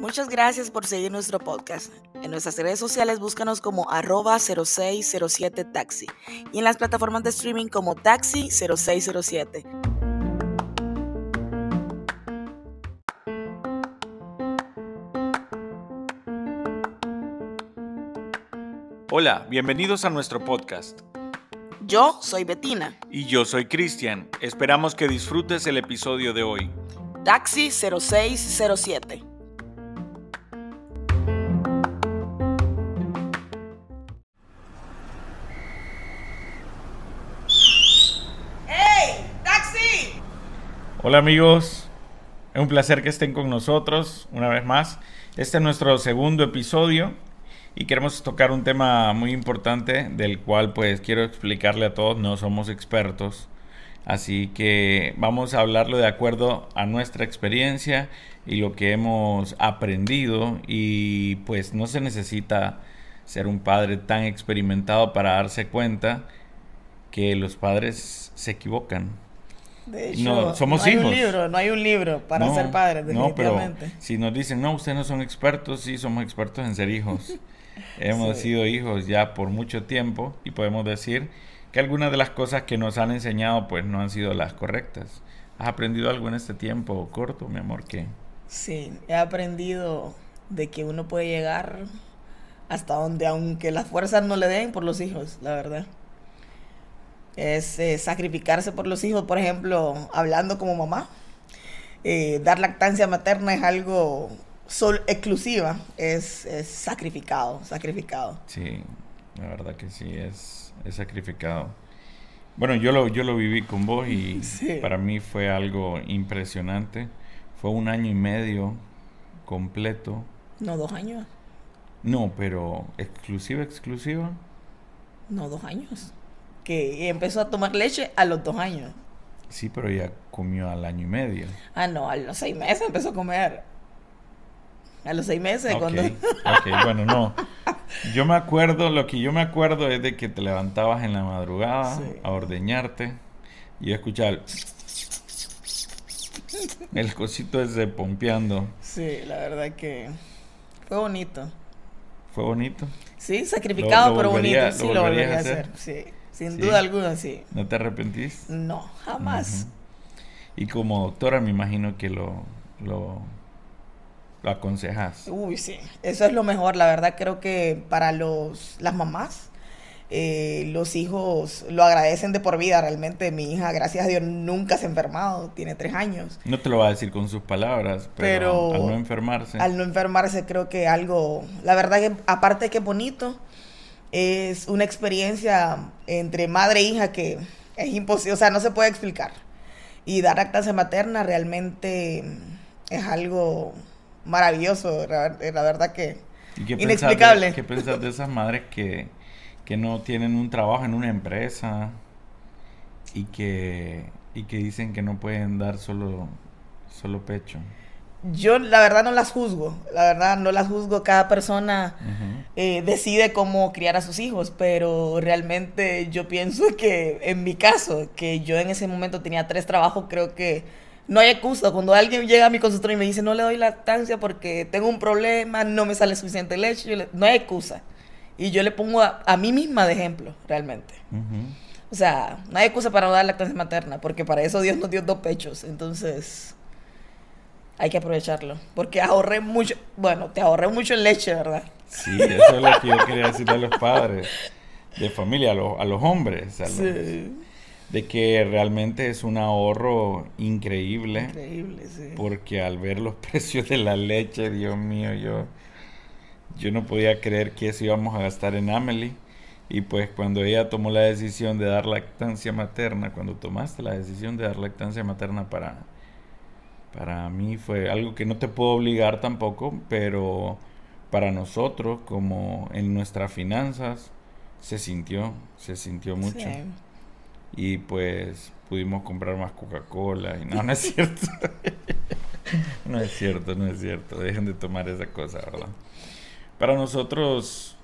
Muchas gracias por seguir nuestro podcast. En nuestras redes sociales búscanos como arroba 0607 taxi y en las plataformas de streaming como taxi 0607. Hola, bienvenidos a nuestro podcast. Yo soy Betina. Y yo soy Cristian. Esperamos que disfrutes el episodio de hoy. Taxi 0607. ¡Hey! ¡Taxi! Hola amigos, es un placer que estén con nosotros una vez más. Este es nuestro segundo episodio y queremos tocar un tema muy importante del cual pues quiero explicarle a todos, no somos expertos, así que vamos a hablarlo de acuerdo a nuestra experiencia y lo que hemos aprendido y pues no se necesita ser un padre tan experimentado para darse cuenta que los padres se equivocan. De hecho, No, somos hay hijos. un libro, no hay un libro para No, ser padres, No, pero definitivamente. si nos dicen, no, ustedes no son expertos, sí, somos expertos en ser hijos. Hemos Sí. sido hijos ya por mucho tiempo y podemos decir que algunas de las cosas que nos han enseñado pues no han sido las correctas. ¿Has aprendido algo en este tiempo corto, mi amor? que Sí, he aprendido de que uno puede llegar hasta donde, aunque las fuerzas no le den por los hijos, la verdad. Es eh, sacrificarse por los hijos, por ejemplo, hablando como mamá. Eh, dar lactancia materna es algo sol exclusiva, es, es sacrificado, sacrificado. Sí, la verdad que sí, es, es sacrificado. Bueno, yo lo, yo lo viví con vos y Sí. para mí fue algo impresionante. Fue un año y medio completo. No dos años, No, pero exclusiva, exclusiva. no dos años. Que empezó a tomar leche a los dos años. Sí, pero ella comió al año y medio. Ah, no, a los seis meses empezó a comer. A los seis meses, Ok, cuando... ok, bueno, no. Yo me acuerdo, lo que yo me acuerdo es de que te levantabas en la madrugada Sí. a ordeñarte y yo escuchaba el, el cosito ese pompeando. Sí, la verdad que fue bonito. Fue bonito. Sí, sacrificado, Lo- lo pero volvería- bonito. Sí, lo lo volvería a hacer. hacer? Sí, sin Sí. duda alguna, sí. ¿No te arrepentís? No, jamás. Y como doctora me imagino que lo, lo, lo aconsejas. Uy, sí. Eso es lo mejor, la verdad. Creo que para los las mamás, eh, los hijos lo agradecen de por vida. Realmente, mi hija, gracias a Dios, nunca se ha enfermado. Tiene tres años. No te lo va a decir con sus palabras, pero, Pero al no enfermarse. Al no enfermarse, creo que algo, la verdad que aparte de que bonito, es una experiencia entre madre e hija que es imposible, o sea, no se puede explicar. Y dar lactancia materna realmente es algo maravilloso, la, la verdad que ¿Y qué inexplicable. Pensás de, ¿Qué pensás de esas madres que, que no tienen un trabajo en una empresa y que, y que dicen que no pueden dar solo, solo pecho? yo la verdad no las juzgo, la verdad no las juzgo, cada persona eh, decide cómo criar a sus hijos, pero realmente yo pienso que en mi caso, que yo en ese momento tenía tres trabajos, creo que no hay excusa. Cuando alguien llega a mi consultorio y me dice no le doy lactancia porque tengo un problema, no me sale suficiente leche, le- no hay excusa. Y yo le pongo a, a mí misma de ejemplo, realmente. O sea, no hay excusa para no dar lactancia materna, porque para eso Dios nos dio dos pechos. Entonces, hay que aprovecharlo. Porque ahorré mucho, bueno, te ahorré mucho en leche, ¿verdad? Sí, eso es lo que yo quería decirle a los padres de familia, a los, a los hombres, a los- Sí. De que realmente es un ahorro increíble. Increíble, sí. Porque al ver los precios de la leche, Dios mío, yo, yo no podía creer que eso íbamos a gastar en Amelie. Y pues cuando ella tomó la decisión de dar lactancia materna, cuando tomaste la decisión de dar lactancia materna para, para mí fue algo que no te puedo obligar tampoco, pero para nosotros, como en nuestras finanzas, se sintió, se sintió mucho. Sí. Y pues pudimos comprar más Coca-Cola. Y no, no es cierto. no es cierto, no es cierto. Dejen de tomar esa cosa, ¿verdad? Para nosotros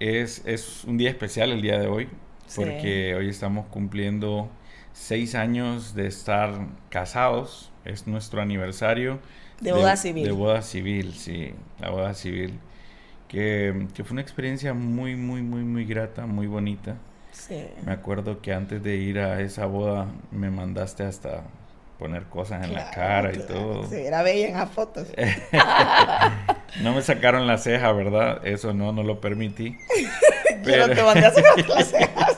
es, es un día especial el día de hoy. Sí. Porque hoy estamos cumpliendo seis años de estar casados. Es nuestro aniversario. De boda civil. De boda civil, sí, la boda civil. Que, que fue una experiencia muy, muy, muy, muy grata, muy bonita. Sí. Me acuerdo que antes de ir a esa boda me mandaste hasta poner cosas en la Claro, cara y todo. Sí, era bella en las fotos. No me sacaron la ceja, ¿verdad? Eso no, no lo permití. Yo no Pero- te mandé a sacar las cejas.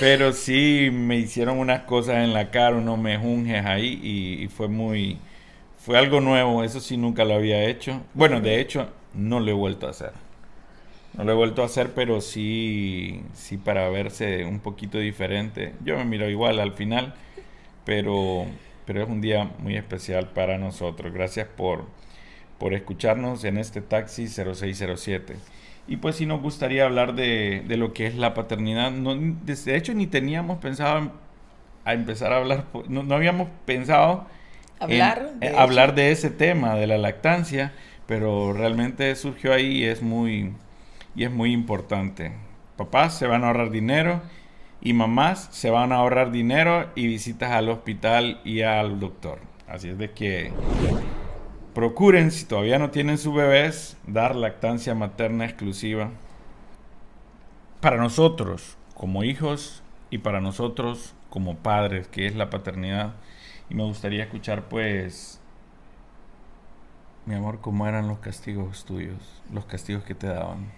Pero sí me hicieron unas cosas en la cara, unos mejunjes ahí y, y fue muy... Fue algo nuevo, eso sí nunca lo había hecho. Bueno, de hecho, no lo he vuelto a hacer. No lo he vuelto a hacer, pero sí, sí para verse un poquito diferente. Yo me miro igual al final, pero, pero es un día muy especial para nosotros. Gracias por, por escucharnos en este taxi 0607. Y pues sí nos gustaría hablar de, de lo que es la paternidad. No, de hecho, ni teníamos pensado en- a empezar a hablar, po- no, no habíamos pensado en- Hablar de eh, eso. hablar de ese tema, de la lactancia, pero realmente surgió ahí y es muy, y es muy importante. Papás se van a ahorrar dinero y mamás se van a ahorrar dinero y visitas al hospital y al doctor. Así es de que procuren, si todavía no tienen sus bebés, dar lactancia materna exclusiva. Para nosotros, como hijos, y para nosotros, como padres, que es la paternidad. Y me gustaría escuchar, pues, mi amor, cómo eran los castigos tuyos, los castigos que te daban.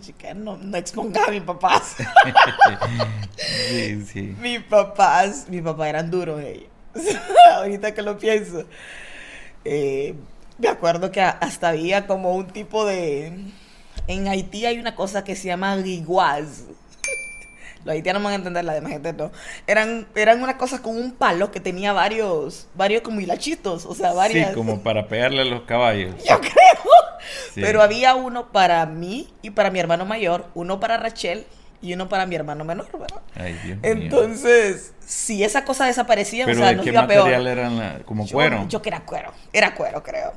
Chica, no, no exponga a mis papás. Sí, sí. mis papás, mis papás eran duros ellos. Ahorita que lo pienso. Eh, me acuerdo que hasta había como un tipo de... En Haití hay una cosa que se llama riguaz. Los haitianos van a entender, la demás gente no. Eran, eran unas cosas con un palo que tenía varios, varios como hilachitos, o sea, varias... Sí, como para pegarle a los caballos. Yo creo. Sí. Pero había uno para mí y para mi hermano mayor, uno para Rachel y uno para mi hermano menor, ¿verdad? Ay, Dios mío. Entonces, si esa cosa desaparecía, ¿Pero o sea, de nos qué iba peor. material eran? la- como Yo- cuero. Yo, que era cuero, era cuero, creo.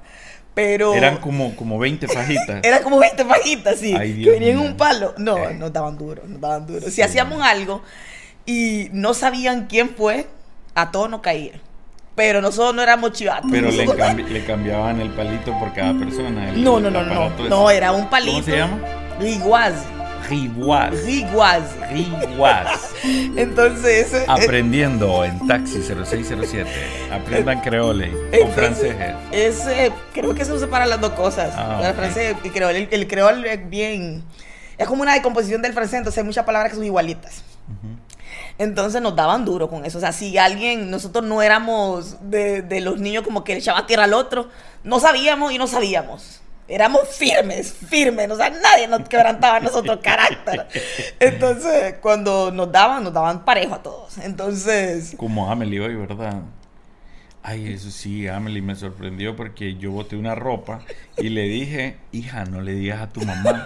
Pero Eran como, como 20 fajitas. era como 20 pajitas, sí, Ay, que venían mío. un palo. No, Eh. nos daban duro, nos daban duro. Si hacíamos algo y no sabían quién fue, a todos nos caía. Pero nosotros no éramos chivatos. Pero le, cambi- le cambiaban el palito por cada persona. el- No, no, el no, no. No, era un palito. ¿Cómo se llama? Riguaz. Riguaz. Riguaz. Riguaz. Entonces, ese- Aprendiendo en Taxi 0607. Aprendan creole o francés. Ese, creo que se usa para las dos cosas. Ah, el francés y creol. El, el creol es bien. Es como una decomposición del francés, entonces hay muchas palabras que son igualitas. Entonces nos daban duro con eso. O sea, si alguien, nosotros no éramos de, de los niños como que le echaba tierra al otro, no sabíamos y no sabíamos. Éramos firmes, firmes. O sea, nadie nos quebrantaba nuestro carácter. Entonces, cuando nos daban, nos daban parejo a todos. Entonces, Como Amelie hoy, ¿verdad? Ay, eso sí, Amelie me sorprendió porque yo boté una ropa y le dije, hija, no le digas a tu mamá.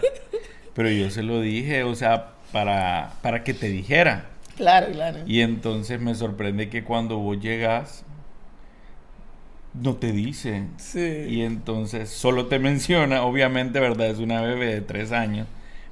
Pero yo se lo dije, o sea, para, para que te dijera. Claro, claro. Y entonces me sorprende que cuando vos llegas, no te dice. Sí. Y entonces solo te menciona, obviamente, ¿verdad? Es una bebé de tres años,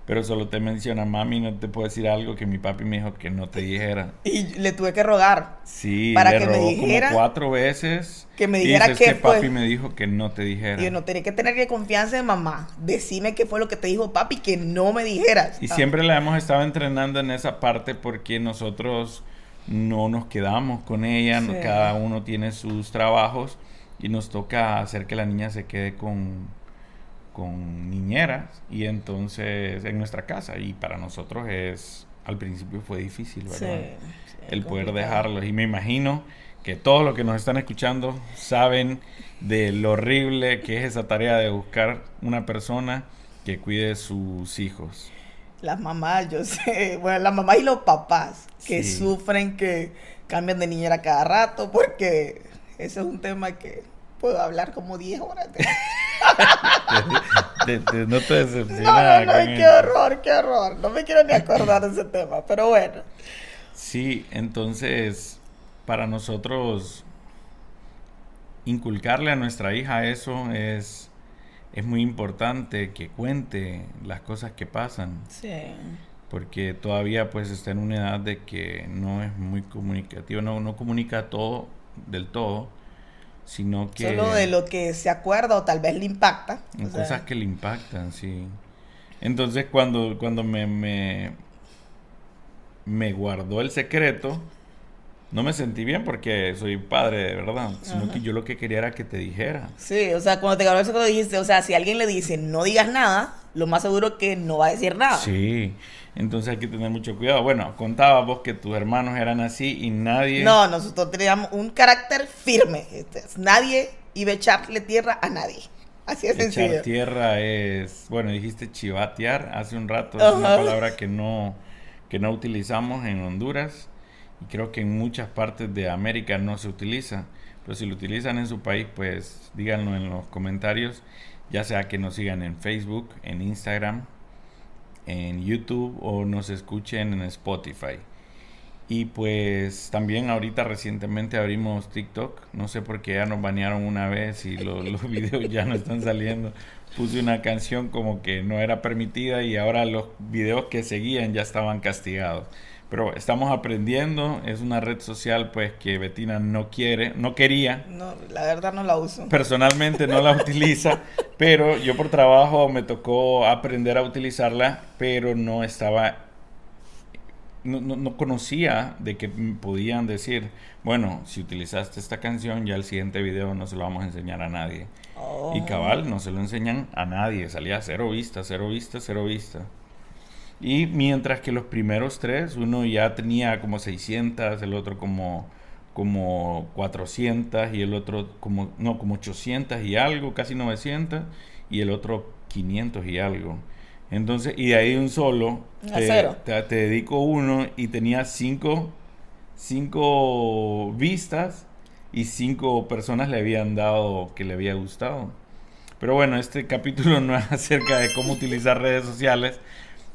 pero solo te menciona, mami, no te puedo decir algo que mi papi me dijo que no te dijera. Y le tuve que rogar Sí, Para le que me dijera- como cuatro veces. que me y dijera dices qué que fue. papi me dijo que no te dijera. Y yo no tenía que tener confianza en mamá. Decime qué fue lo que te dijo papi, que no me dijeras. Y Ah, siempre la hemos estado entrenando en esa parte porque nosotros no nos quedamos con ella, no- cada uno tiene sus trabajos y nos toca hacer que la niña se quede con, con niñeras y entonces en nuestra casa y para nosotros es al principio fue difícil, sí, ¿verdad? sí, el poder complicado. dejarlos y me imagino que todos los que nos están escuchando saben de lo horrible que es esa tarea de buscar una persona que cuide sus hijos. Las mamás, yo sé. Bueno, las mamás y los papás que Sí. sufren que cambian de niñera cada rato, porque ese es un tema que puedo hablar como 10 horas. de- No te No, decepciona. no, no, con qué horror, qué horror. No me quiero ni acordar de ese tema, pero bueno. Sí, entonces para nosotros inculcarle a nuestra hija eso es, es muy importante que cuente las cosas que pasan. Sí. porque todavía pues está en una edad de que no es muy comunicativo, no, no comunica todo del todo, sino que... Solo de lo que se acuerda o tal vez le impacta. cosas que le impactan, sí. Entonces cuando, cuando me, me, me guardó el secreto, no me sentí bien porque soy padre de verdad, sino que yo lo que quería era que te dijera. Sí, o sea, cuando te guardó el secreto dijiste, o sea, si alguien le dice no digas nada, lo más seguro que no va a decir nada. Sí, entonces hay que tener mucho cuidado. Bueno, contabas vos que tus hermanos eran así y nadie... No, nosotros teníamos un carácter firme. Este, nadie iba a echarle tierra a nadie. Así es Echar sencillo. tierra es, bueno, dijiste chivatear hace un rato, es una palabra que no, que no utilizamos en Honduras y creo que en muchas partes de América no se utiliza. Pero si lo utilizan en su país, pues díganlo en los comentarios, ya sea que nos sigan en Facebook, en Instagram, en YouTube o nos escuchen en Spotify. Y pues también ahorita recientemente abrimos TikTok. No sé por qué ya nos banearon una vez y los videos ya no están saliendo. Puse una canción como que no era permitida y ahora los videos que seguían ya estaban castigados. Pero estamos aprendiendo, es una red social pues que Betina no quiere, no quería. No, la verdad no la uso. Personalmente no la utiliza, pero yo por trabajo me tocó aprender a utilizarla, pero no estaba, no, no, conocía de que podían decir, bueno, si utilizaste esta canción, ya el siguiente video no se lo vamos a enseñar a nadie. Y oh. cabal, no se lo enseñan a nadie, salía cero vista, cero vista, cero vista. Y mientras que los primeros tres, uno ya tenía como 600, el otro como, como 400 y el otro como, no, como 800 y algo, casi 900 y el otro 500 y algo. Entonces, y de ahí un solo, te, te, dedico uno y tenía cinco, cinco vistas y cinco personas le habían dado que le había gustado. Pero bueno, este capítulo no es acerca de cómo utilizar redes sociales,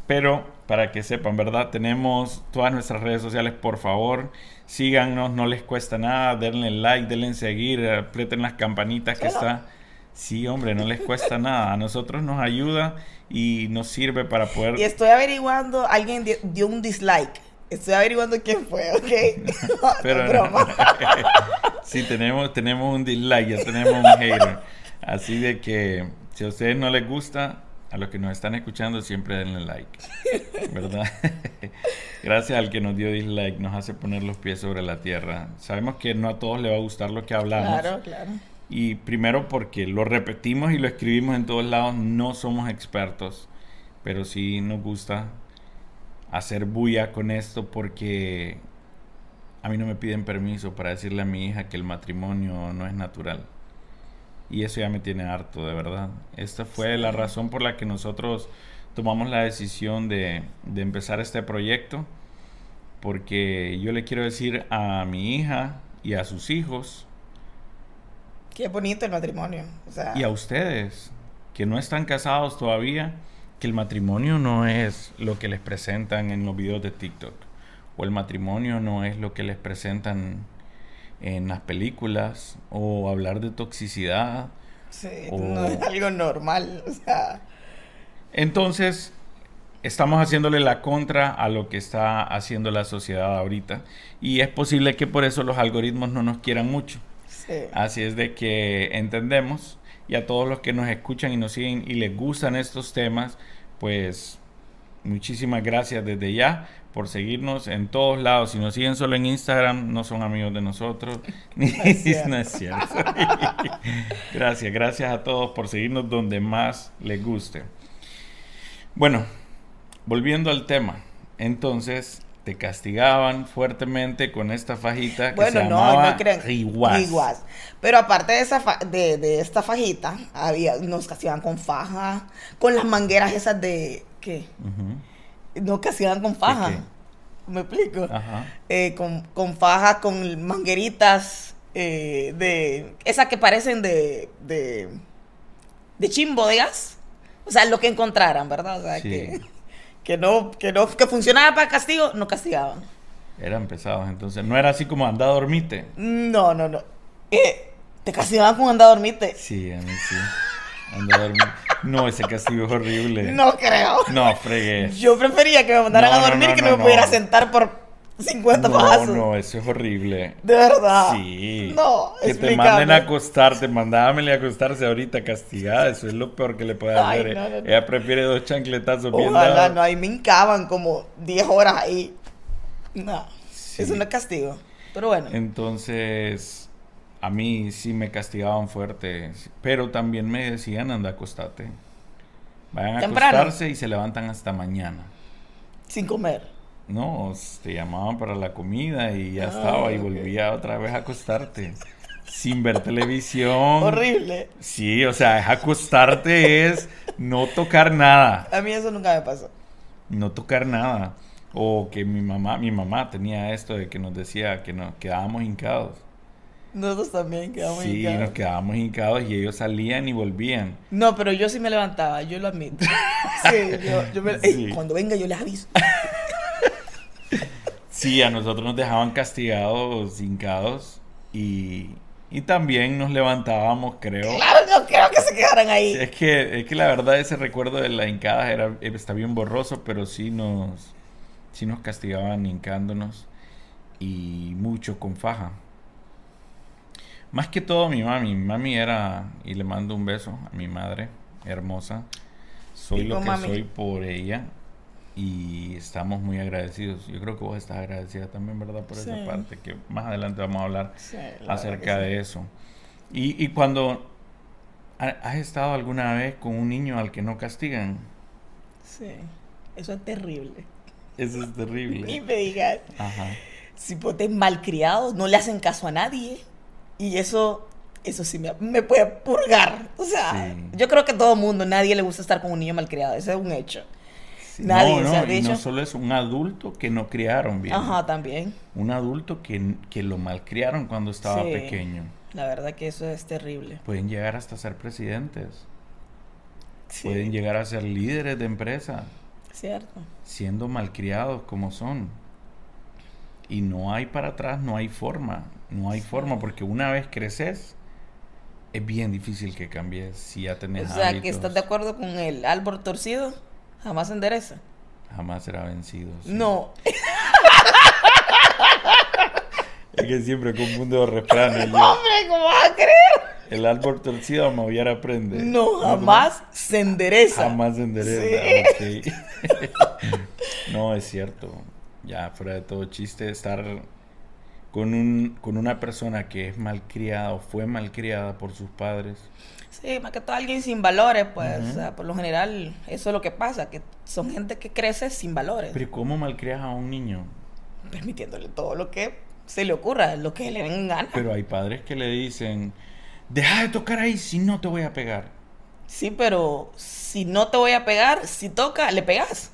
pero para que sepan, ¿verdad? Tenemos todas nuestras redes sociales, por favor, síganos, no les cuesta nada, denle like, denle seguir, aprieten las campanitas que está. Sí, hombre, no les cuesta nada. A nosotros nos ayuda y nos sirve para poder... Y estoy averiguando, alguien dio un dislike. Estoy averiguando quién fue, ¿ok? Pero broma. sí, tenemos, tenemos un dislike, ya tenemos un hater. Así de que si a ustedes no les gusta, a los que nos están escuchando siempre denle like, ¿verdad? Gracias al que nos dio dislike, nos hace poner los pies sobre la tierra. Sabemos que no a todos les va a gustar lo que hablamos. Claro, claro. Y primero porque lo repetimos y lo escribimos en todos lados, no somos expertos, pero sí nos gusta hacer bulla con esto porque a mí no me piden permiso para decirle a mi hija que el matrimonio no es natural. Y eso ya me tiene harto, de verdad. Esta fue la razón por la que nosotros tomamos la decisión de, empezar este proyecto. Porque yo le quiero decir a mi hija y a sus hijos. Qué bonito el matrimonio. y a ustedes, que no están casados todavía, que el matrimonio no es lo que les presentan en los videos de TikTok. O el matrimonio no es lo que les presentan en las películas o hablar de toxicidad. Sí, no es algo normal. O sea... Entonces, estamos haciéndole la contra a lo que está haciendo la sociedad ahorita. Y es posible que por eso los algoritmos no nos quieran mucho. Así es de que entendemos y a todos los que nos escuchan y nos siguen y les gustan estos temas, pues muchísimas gracias desde ya por seguirnos en todos lados. Si nos siguen solo en Instagram, no son amigos de nosotros. no es cierto. gracias, gracias a todos por seguirnos donde más les guste. Bueno, volviendo al tema. Entonces, te castigaban fuertemente con esta fajita que se llamaba no crean, Pero aparte de, esa de, esta fajita, había, nos castigaban con faja, con las mangueras esas de... ¿Qué? No que hacían con faja. ¿Me explico? Eh, con, con faja, con mangueritas eh, de. Esas que parecen de. de. de chimbo de gas. O sea, lo que encontraran, ¿verdad? O sea, que, que no, que no, que funcionaba para castigo, no castigaban. Eran pesados, entonces. No era así como anda a dormirte. No, no, no. Eh, te castigaban con anda a dormirte. Sí, a mí sí. No, ese castigo es horrible. No creo. No, fregué. Yo prefería que me mandaran No, a no, dormir no, que no, no, me pudiera no. sentar por 50 No, pasos. no, eso es horrible. De verdad. Sí. No, Que te manden a acostarte, mandámele a acostarse ahorita castigada, eso es lo peor que le puede hacer. no, no, no. Ella prefiere dos chancletazos bien Ojalá, dados. no, ahí me hincaban como 10 horas ahí. No, Sí. eso no es castigo. Pero bueno, Entonces, a mí sí me castigaban fuerte, pero también me decían, anda, acostate. Vayan a Temprano. acostarse y se levantan hasta mañana. sin comer. No, te llamaban para la comida y ya Ah, estaba y volvía otra vez a acostarte. Sin ver televisión. Horrible. Sí, o sea, es acostarte es no tocar nada. A mí eso nunca me pasó. No tocar nada. O que mi mamá, mi mamá tenía esto de que nos decía que nos quedábamos hincados. Nosotros también quedamos Sí, hincados. nos quedábamos hincados y ellos salían y volvían. No, pero yo sí me levantaba, yo lo admito. Sí, yo, yo me- Sí. Ey, cuando venga yo les aviso. Sí, a nosotros nos dejaban castigados, hincados y, y también nos levantábamos, creo. Claro, no creo que se quedaran ahí. Es que, es que la verdad ese recuerdo de la hincada era, está bien borroso, pero sí nos, sí nos castigaban hincándonos y mucho con faja. Más que todo mi mami, mi mami era, y le mando un beso a mi madre, hermosa. Soy Y lo que mami. soy por ella y estamos muy agradecidos. Yo creo que vos estás agradecida también, ¿verdad? Por esa Sí. parte, que más adelante vamos a hablar Sí, acerca sí. de eso. Y, y cuando ha- has estado alguna vez con un niño al que no castigan, Sí, eso es terrible. eso es terrible. me digas. Ajá. Si potes malcriados, no le hacen caso a nadie. Y eso, eso sí me, me puede purgar. O sea, Sí. yo creo que a todo mundo, nadie le gusta estar con un niño malcriado. Ese es un hecho. Sí, Nadie, no, y no solo es un adulto que no criaron bien. Ajá, también. Un adulto que, que lo malcriaron cuando estaba Sí. pequeño. La verdad que eso es terrible. Pueden llegar hasta ser presidentes. Sí, Pueden llegar a ser líderes de empresa. cierto. siendo malcriados como son. Y no hay para atrás, no hay forma. No hay Sí. forma, porque una vez creces, es bien difícil que cambies si ya tenés O sea, hábitos. que estás de acuerdo con el árbol torcido, jamás se endereza. Jamás será vencido. sí. No, Es que siempre confundo refranes. yo. hombre, ¿cómo vas a creer? El árbol torcido a maullar aprende. No, jamás se endereza. Jamás se endereza. ok. no, es cierto. Ya, fuera de todo chiste, estar con, un, con una persona que es malcriada o fue malcriada por sus padres. Sí, más que todo alguien sin valores, pues, Ujú. o sea, por lo general, eso es lo que pasa, que son gente que crece sin valores, Pero ¿y ¿cómo malcrias a un niño? permitiéndole todo lo que se le ocurra, lo que le den en gana. Pero hay padres que le dicen, deja de tocar ahí, si no te voy a pegar. Sí, pero si no te voy a pegar, si toca, le pegas.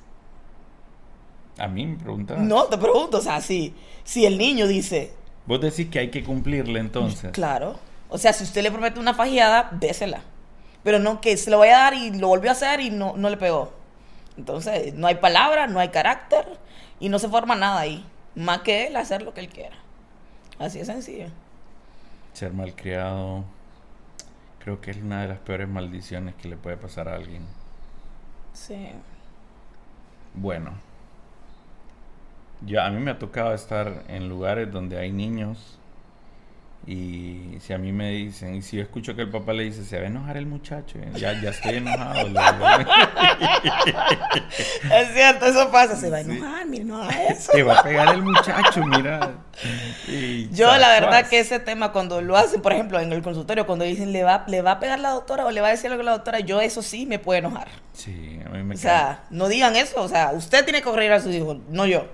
A mí me preguntas. No, te pregunto, o sea, si, si el niño dice, Vos decís que hay que cumplirle entonces. claro, o sea, si usted le promete una fajeada, désela. Pero no que se lo vaya a dar y lo volvió a hacer y no, no le pegó. Entonces, no hay palabra, no hay carácter y no se forma nada ahí. Más que él hacer lo que él quiera. Así de sencillo. Ser malcriado creo que es una de las peores maldiciones que le puede pasar a alguien. Sí. Bueno, ya a mí me ha tocado estar en lugares donde hay niños y si a mí me dicen, y si yo escucho que el papá le dice, se va a enojar el muchacho, ya, ya estoy enojado. Es cierto, eso pasa. Se va a Sí. enojar, mire, no haga eso. Se va a pegar el muchacho, mira. Y Yo la verdad que ese tema cuando lo hacen, por ejemplo, en el consultorio, cuando dicen le va, le va a pegar la doctora o le va a decir algo a la doctora, yo eso sí me puede enojar. Sí, a mí me O cae. sea, no digan eso, o sea, usted tiene que corregir a sus hijos, no yo.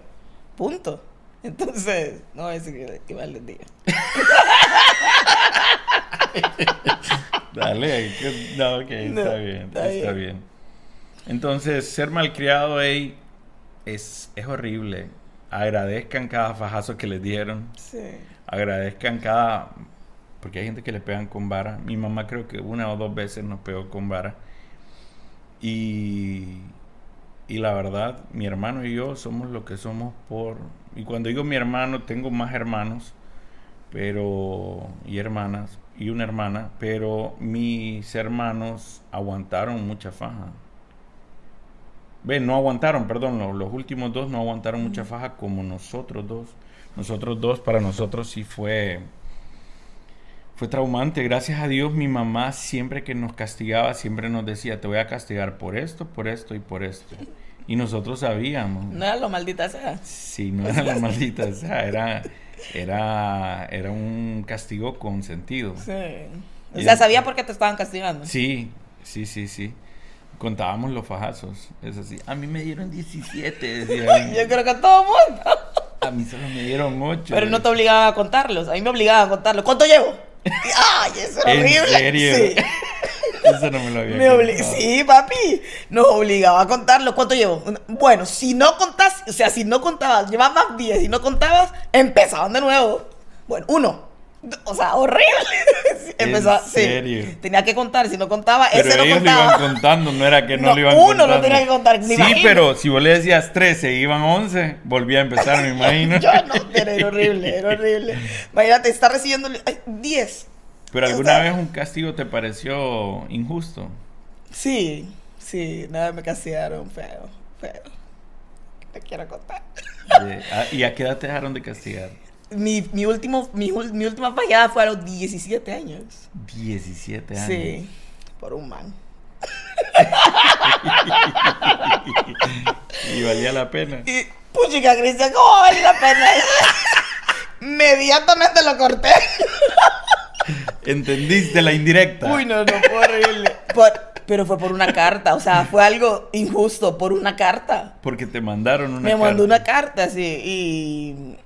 Punto. Entonces, no voy a decir que, mal les diga. Dale, no, ok, No, está bien, está está, bien. bien. Entonces, ser malcriado, ey, es, es horrible. Agradezcan cada fajazo que les dieron. Sí. Agradezcan cada... Porque hay gente que le pegan con vara. Mi mamá creo que una o dos veces nos pegó con vara. Y, y la verdad, mi hermano y yo somos lo que somos por... Y cuando digo mi hermano, tengo más hermanos. pero y hermanas y una hermana, pero mis hermanos aguantaron mucha faja. Ven, no aguantaron, perdón, los, los últimos dos no aguantaron mucha faja como nosotros dos. Nosotros dos, para nosotros sí fue fue traumante. Gracias a Dios, mi mamá siempre que nos castigaba, siempre nos decía, te voy a castigar por esto, por esto y por esto. Y nosotros sabíamos. No era lo maldita sea. Sí, no era lo maldita sea, era, era, era un castigo con sentido. Sí. O sea, sabía por qué te estaban castigando. Sí, sí, sí, sí. Contábamos los fajazos. Es así. A mí me dieron 17, decía. Yo creo que a todo mundo. A mí solo me dieron 8. Pero no te obligaban a contarlos. A mí me obligaban a contarlos. ¿Cuánto llevo? Ay, eso era ¿En horrible. serio? Sí. Eso no me lo había Me sí, papi. Nos obligaba a contarlo. ¿Cuánto llevo? Bueno, si no contás, o sea, si no contabas, llevabas 10 y no contabas, empezaban de nuevo. Bueno, uno. O sea, horrible. Sí, ¿En Empezaba, sí. Tenía que contar. Si no contaba, Pero ese no ellos lo contaba. iban contando, no era que no, No, lo iban uno contando. lo tenía que contar, Sí, imagino. pero si vos le decías 13 y iban 11, volvía a empezar, me imagino. Yo no, pero era horrible, era horrible. Imagínate, estar recibiendo ay, 10. Pero O alguna sea- vez un castigo te pareció injusto. Sí, sí, nada me castigaron feo, feo. Te quiero contar. Ah, ¿Y a qué edad te dejaron de castigar? Mi, mi, último, mi, mi última fallada fue a los 17 años. 17 años. Sí, por un man. Y valía la pena. Y, puchica, Cristian, ¿cómo vale la pena? Inmediatamente lo corté. ¿Entendiste la indirecta? Uy, no, no, fue horrible. Por- pero fue por una carta, o sea, fue algo injusto, por una carta. Porque te mandaron una me mandó carta. una carta, sí, y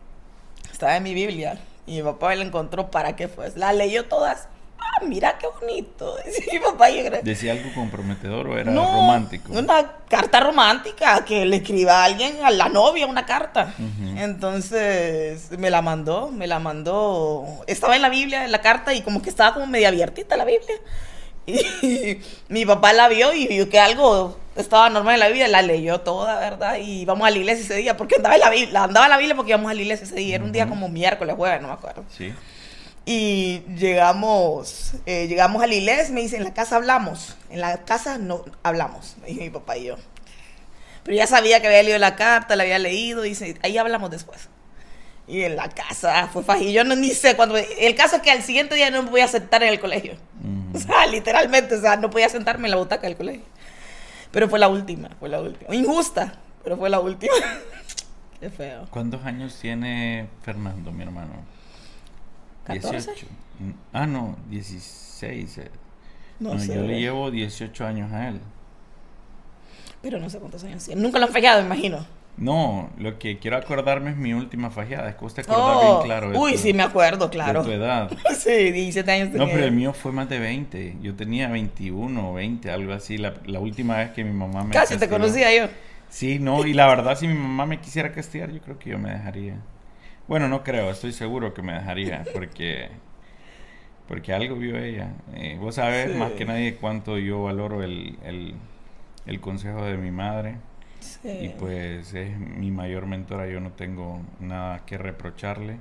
estaba en mi Biblia. Y mi papá la encontró para qué fue. La leyó todas. Ah, mira qué bonito. Decía mi papá. ¿Decía algo comprometedor o era No, romántico? Una carta romántica que le escriba a alguien, a la novia, una carta. Entonces me la mandó, me la mandó. Estaba en la Biblia, en la carta, y como que estaba como media abiertita la Biblia. Y mi papá la vio y vio que algo estaba normal en la Biblia, la leyó toda, ¿verdad? Y íbamos a la iglesia ese día, porque andaba en la Biblia, andaba en la Biblia porque íbamos a la iglesia ese día, era un día como miércoles, jueves, no me acuerdo. Sí. Y llegamos, eh, llegamos a la iglesia me dice, en la casa hablamos, en la casa no hablamos, me dijo mi papá y yo. Pero ya sabía que había leído la carta, la había leído, y dice, ahí hablamos después. Y en la casa fue fácil, yo no ni sé cuándo, el caso es que al siguiente día no me podía sentar en el colegio. O sea, literalmente, o sea, no podía sentarme en la butaca del colegio. Pero fue la última, fue la última. Injusta, pero fue la última. Qué feo. ¿Cuántos años tiene Fernando, mi hermano? 14. Mm, Ah, no, 16. eh. No, No, sé. yo le llevo 18 años a él. Pero no sé cuántos años tiene. Nunca lo han fallado, me imagino. No, lo que quiero acordarme es mi última fajeada. Es que te acordás Oh, bien claro de uy, tu- sí, me acuerdo, de claro. tu edad. sí, 17 años. No, pero el mío fue más de 20. Yo tenía 21 o 20, algo así. La, la última vez que mi mamá me Casi te conocía yo. Sí, no, y la verdad, si mi mamá me quisiera castigar, yo creo que yo me dejaría. Bueno, no creo, estoy seguro que me dejaría, porque porque algo vio ella. Eh, vos sabés Sí. más que nadie cuánto yo valoro el, el, el consejo de mi madre. Sí. Y pues es mi mayor mentora, yo no tengo nada que reprocharle.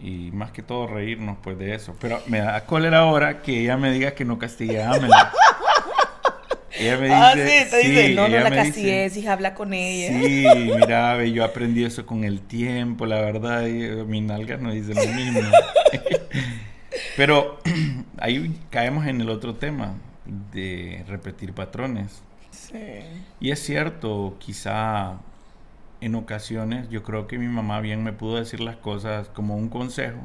Y más que todo reírnos pues de eso. Pero me da cólera ahora que ella me diga que no castigue a Amelie. ella me dice... ah, sí, te dice, no, no la dice, castigues, hija, habla con ella. Sí, mira, ve, yo aprendí eso con el tiempo, la verdad, y, eh, mis nalgas no dicen lo mismo. Pero ahí caemos en el otro tema de repetir patrones. Sí. Y es cierto, quizá en ocasiones yo creo que mi mamá bien me pudo decir las cosas como un consejo,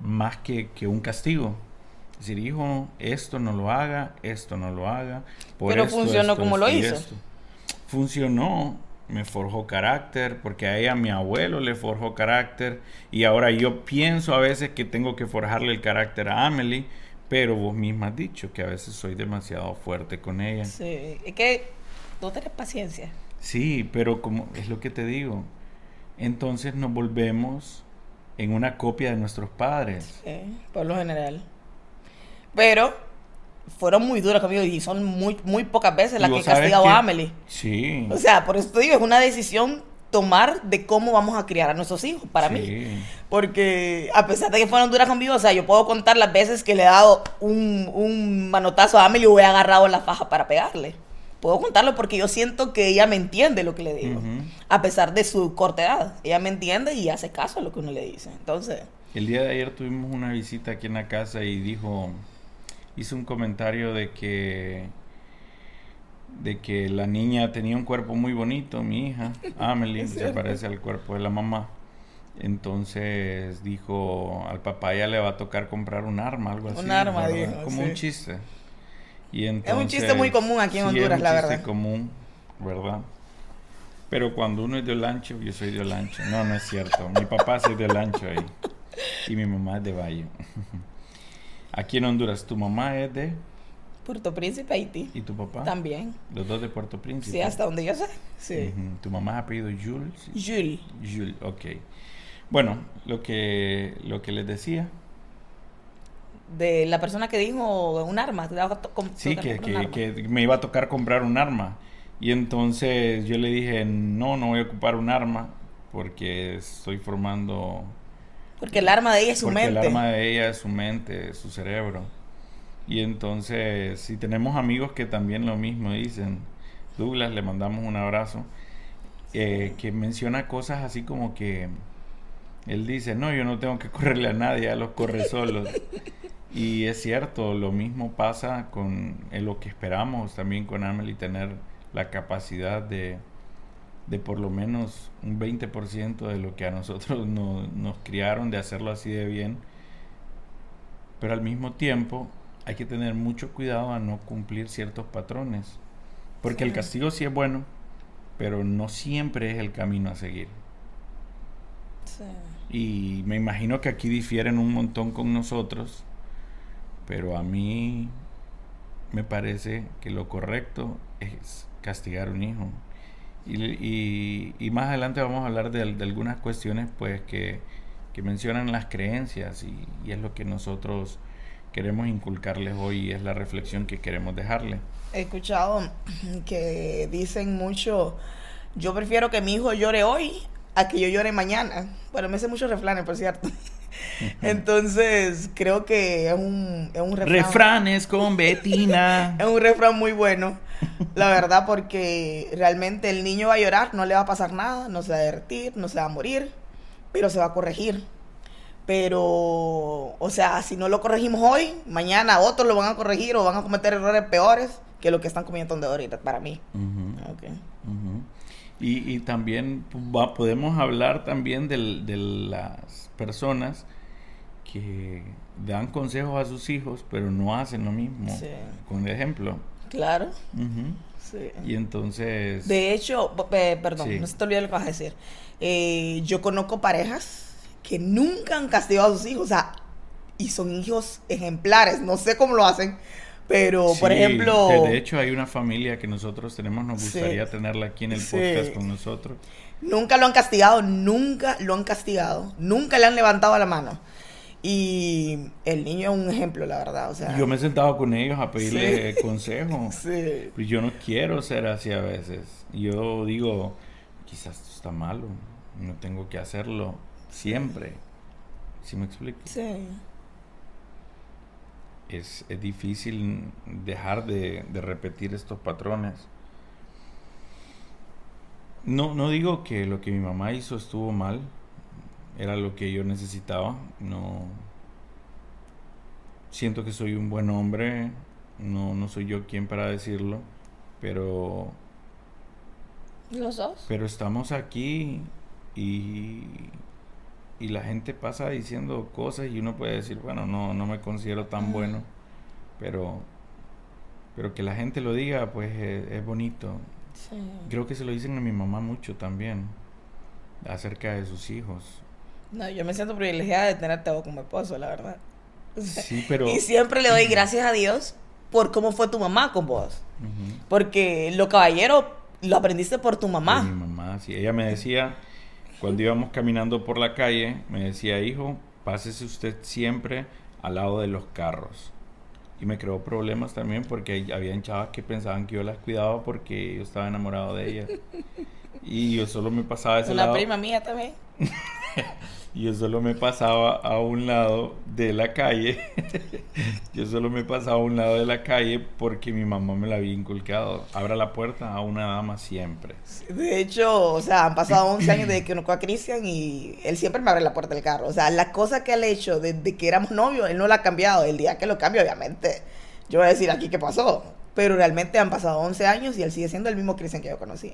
más que, que un castigo. Es decir, hijo, esto no lo haga, esto no lo haga. por Pero esto, funcionó esto, como esto lo hizo. esto". Funcionó, me forjó carácter, porque a ella, mi abuelo, le forjó carácter. Y ahora yo pienso a veces que tengo que forjarle el carácter a Amelie, pero vos misma has dicho que a veces soy demasiado fuerte con ella. Sí. Es que no tenés paciencia. Sí, pero como es lo que te digo, entonces nos volvemos en una copia de nuestros padres. Sí, por lo general. Pero fueron muy duras conmigo y son muy, muy pocas veces las que he castigado que- a Amelie. Sí. O sea, por eso te digo, es una decisión tomar de cómo vamos a criar a nuestros hijos, para Sí. mí. Porque a pesar de que fueron duras conmigo, o sea, yo puedo contar las veces que le he dado un, un manotazo a Amelie y he agarrado la faja para pegarle. Puedo contarlo porque yo siento que ella me entiende lo que le digo. A pesar de su corta edad. Ella me entiende y hace caso a lo que uno le dice. Entonces, El día de ayer tuvimos una visita aquí en la casa y dijo, hizo un comentario de que de que la niña tenía un cuerpo muy bonito, mi hija, Amelie, Es se parece al cuerpo de la mamá. Entonces dijo, al papá ya le va a tocar comprar un arma, algo así. Un arma, ¿verdad? dijo, Como sí. un chiste. Y un chiste muy común aquí en sí, Honduras, es un la chiste verdad. común, ¿verdad? Pero cuando uno es de Olancho, yo soy de Olancho. No, no es cierto. Mi papá sí es de Olancho ahí. Y mi mamá es de Valle. Aquí en Honduras, tu mamá es de... Puerto Príncipe, Haití. ¿Y tu papá? También. Los dos de Puerto Príncipe. Sí, hasta donde yo sé. Sí. Ujú. Tu mamá es apellido Jules. Jules. Jules, ok. Bueno, lo que, lo que les decía. De la persona que dijo un arma. te Sí, que, que, arma. que me iba a tocar comprar un arma. Y entonces yo le dije, no, no voy a ocupar un arma porque estoy formando... Porque el arma de ella es su porque mente. el arma de ella es su mente, su cerebro. Y entonces, si tenemos amigos que también lo mismo dicen, Douglas, le mandamos un abrazo, eh, que menciona cosas así como que él dice, no, yo no tengo que correrle a nadie, ya los corre solos. y es cierto, lo mismo pasa con eh, lo que esperamos también con Amelie, tener la capacidad de, de por lo menos un 20% de lo que a nosotros no- nos criaron, de hacerlo así de bien. Pero al mismo tiempo hay que tener mucho cuidado a no cumplir ciertos patrones. Porque el castigo sí es bueno, pero no siempre es el camino a seguir. Sí. Y me imagino que aquí difieren un montón con nosotros, pero a mí me parece que lo correcto es castigar a un hijo. Y, y- y más adelante vamos a hablar de, de algunas cuestiones pues que, que mencionan las creencias y, y es lo que nosotros queremos inculcarles hoy y es la reflexión que queremos dejarle. He escuchado que dicen mucho, yo prefiero que mi hijo llore hoy a que yo llore mañana. Bueno, me hace muchos refranes, por cierto. Entonces, creo que es un, es un refrán. Refranes con Betina. Es un refrán muy bueno, la verdad, porque realmente el niño va a llorar, no le va a pasar nada, no se va a derretir, no se va a morir, pero se va a corregir. Pero, o sea, si no lo corregimos hoy, mañana otros lo van a corregir o van a cometer errores peores que lo que están cometiendo de ahorita, para mí. Ujú. Ok. Ujú. Y, y también va- podemos hablar también del- de las personas que dan consejos a sus hijos, pero no hacen lo mismo. Sí. Con ejemplo. Claro, Ujú. sí. Y entonces... De hecho, eh, perdón, Sí. no se te olvide lo que vas a decir. Eh, yo conozco parejas que nunca han castigado a sus hijos, o sea, y son hijos ejemplares, no sé cómo lo hacen, pero por ejemplo, de- hecho, hay una familia que nosotros tenemos, nos Sí. gustaría tenerla aquí en el Sí. podcast con nosotros. nunca lo han castigado, nunca lo han castigado, nunca le han levantado la mano. Y el niño es un ejemplo, la verdad, o sea. Yo me he sentado con ellos a pedirle Sí. consejos. Sí. Pero yo no quiero ser así a veces. Yo digo, quizás esto está malo, no tengo que hacerlo siempre. ¿Sí me explico? Sí. Es, es difícil dejar de, de repetir estos patrones. No, no digo que lo que mi mamá hizo estuvo mal, era lo que yo necesitaba. No siento que soy un buen hombre, no, no soy yo quien para decirlo, pero ¿Los dos? pero estamos aquí y, y la gente pasa diciendo cosas y uno puede decir, bueno, no, no me considero tan bueno, pero, pero que la gente lo diga, pues es, es bonito. Sí. Creo que se lo dicen a mi mamá mucho también, acerca de sus hijos. No, yo me siento privilegiada de tenerte a vos como esposo, la verdad. Sí, pero... Y siempre le doy gracias a Dios por cómo fue tu mamá con vos. Porque lo caballero lo aprendiste por tu De mi mamá. mamá, sí. Ella me decía, cuando íbamos caminando por la calle, me decía, hijo, pásese usted siempre al lado de los carros. Y me creó problemas también porque había chavas que pensaban que yo las cuidaba porque yo estaba enamorado de ellas. Y yo solo me pasaba a ese Una lado. prima mía también. Y yo solo me pasaba a un lado de la calle. yo solo me pasaba a un lado de la calle porque mi mamá me la había inculcado. Abra la puerta a una dama siempre. De hecho, o sea, han pasado 11 años desde que conozco a Cristian y él siempre me abre la puerta del carro. O sea, la cosa que él ha hecho desde que éramos novios, él no la ha cambiado. El día que lo cambie, obviamente, yo voy a decir aquí qué pasó. Pero realmente han pasado 11 años y él sigue siendo el mismo Cristian que yo conocí.